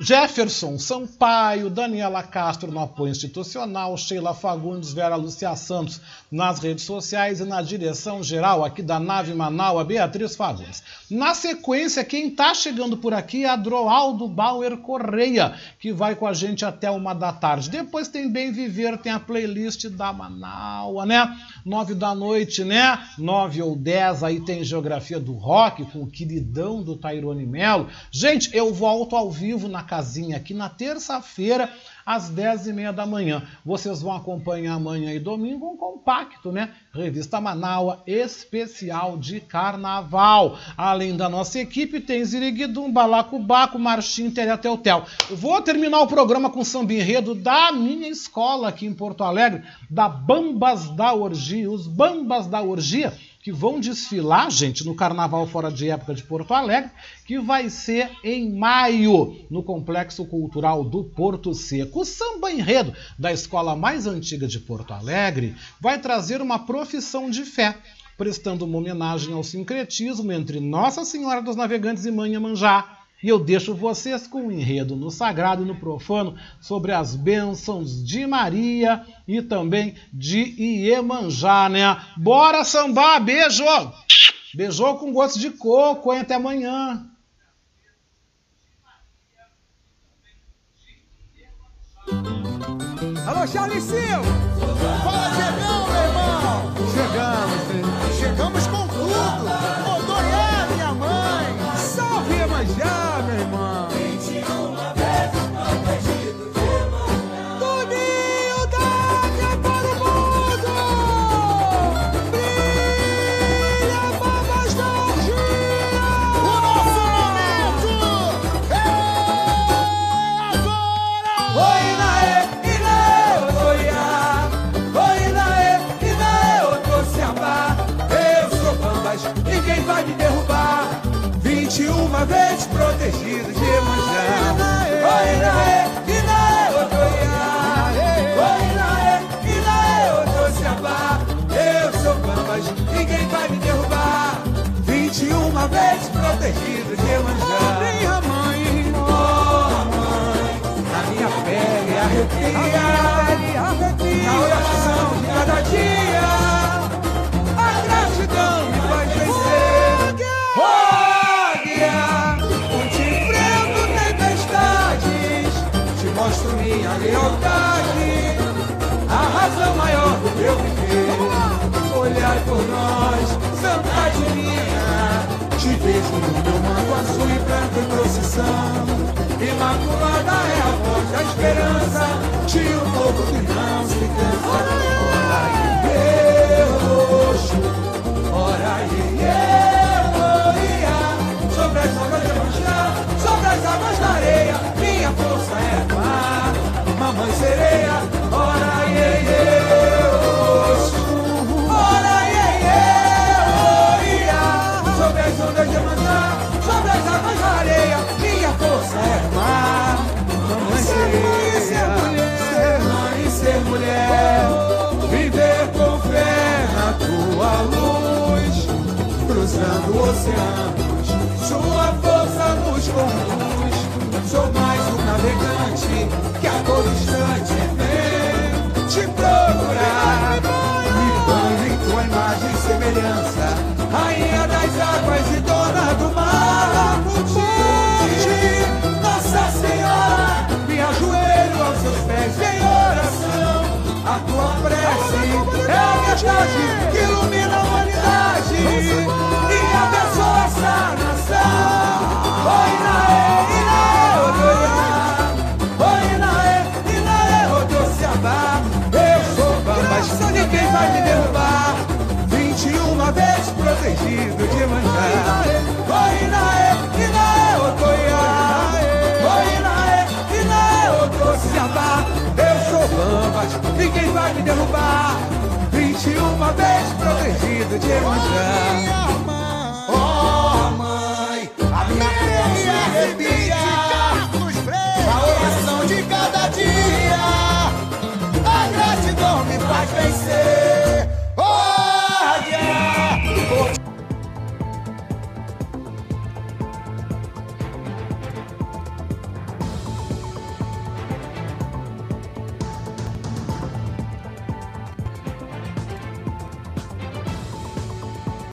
Jefferson Sampaio, Daniela Castro no apoio institucional, Sheila Fagundes, Vera Lucia Santos nas redes sociais e na direção geral aqui da nave Manaus, Beatriz Fagundes. Na sequência, quem está chegando por aqui é Adroaldo Bauer Correia, que vai com a gente até uma da tarde. Depois tem Bem Viver, tem a playlist da Manaus, né? Nove da noite, né? Nove ou dez, aí tem Geografia do Rock com o queridão do Tairone Melo. Gente, eu volto ao vivo na casinha aqui na terça-feira, às 10h30 da manhã. Vocês vão acompanhar amanhã e domingo um compacto, né? Revista Manaua especial de carnaval. Além da nossa equipe, tem Ziriguidum, Balacubaco, Marchim, Tereteltel. Vou terminar o programa com samba enredo da minha escola aqui em Porto Alegre, da Bambas da Orgia. Os Bambas da Orgia que vão desfilar, gente, no Carnaval Fora de Época de Porto Alegre, que vai ser em maio, no Complexo Cultural do Porto Seco. O samba enredo da escola mais antiga de Porto Alegre vai trazer uma profissão de fé, prestando uma homenagem ao sincretismo entre Nossa Senhora dos Navegantes e Mãe Manjá eu deixo vocês com um enredo no sagrado e no profano sobre as bênçãos de Maria e também de Iemanjá, né? Bora sambar, beijo! Beijou com gosto de coco, hein? Até amanhã. Alô, Charlie Sil! Fala, chegamos, meu irmão! Chegamos, filho. Chegamos com arrepia, arrepia, na oração de cada dia. A gratidão me faz vencer. Águia, não te enfrento tempestades, te mostro minha lealdade, a razão maior do meu viver. Olhai por nós, Santa de minha, te vejo no meu manto azul e branco em procissão. Imaculada é a voz da esperança de um povo que não se cansa. Ora iê, roxo, ora iê, ia, sobre as águas de manchá, sobre as águas da areia, minha força é a mamãe sereia, ora iê, iê. Paz. oceanos, sua força nos conduz. Sou mais um navegante que a todo instante vem te procurar. Me banho em tua imagem e semelhança, rainha das águas e dona do mar. Hoje, Nossa Senhora, me ajoelho aos seus pés em oração. A tua prece é a verdade que ilumina a humanidade vai me derrubar. 21 vezes protegido de manjar. Oi, Inaê, Inaê, Odoiá. Oi, Inaê, Inaê, Odociabá. Eu sou Bambas, ninguém vai me derrubar. 21 vezes protegido de manjar. Oh, mãe, a minha pele arrepia. A oração de cada dia, a gratidão me faz vencer.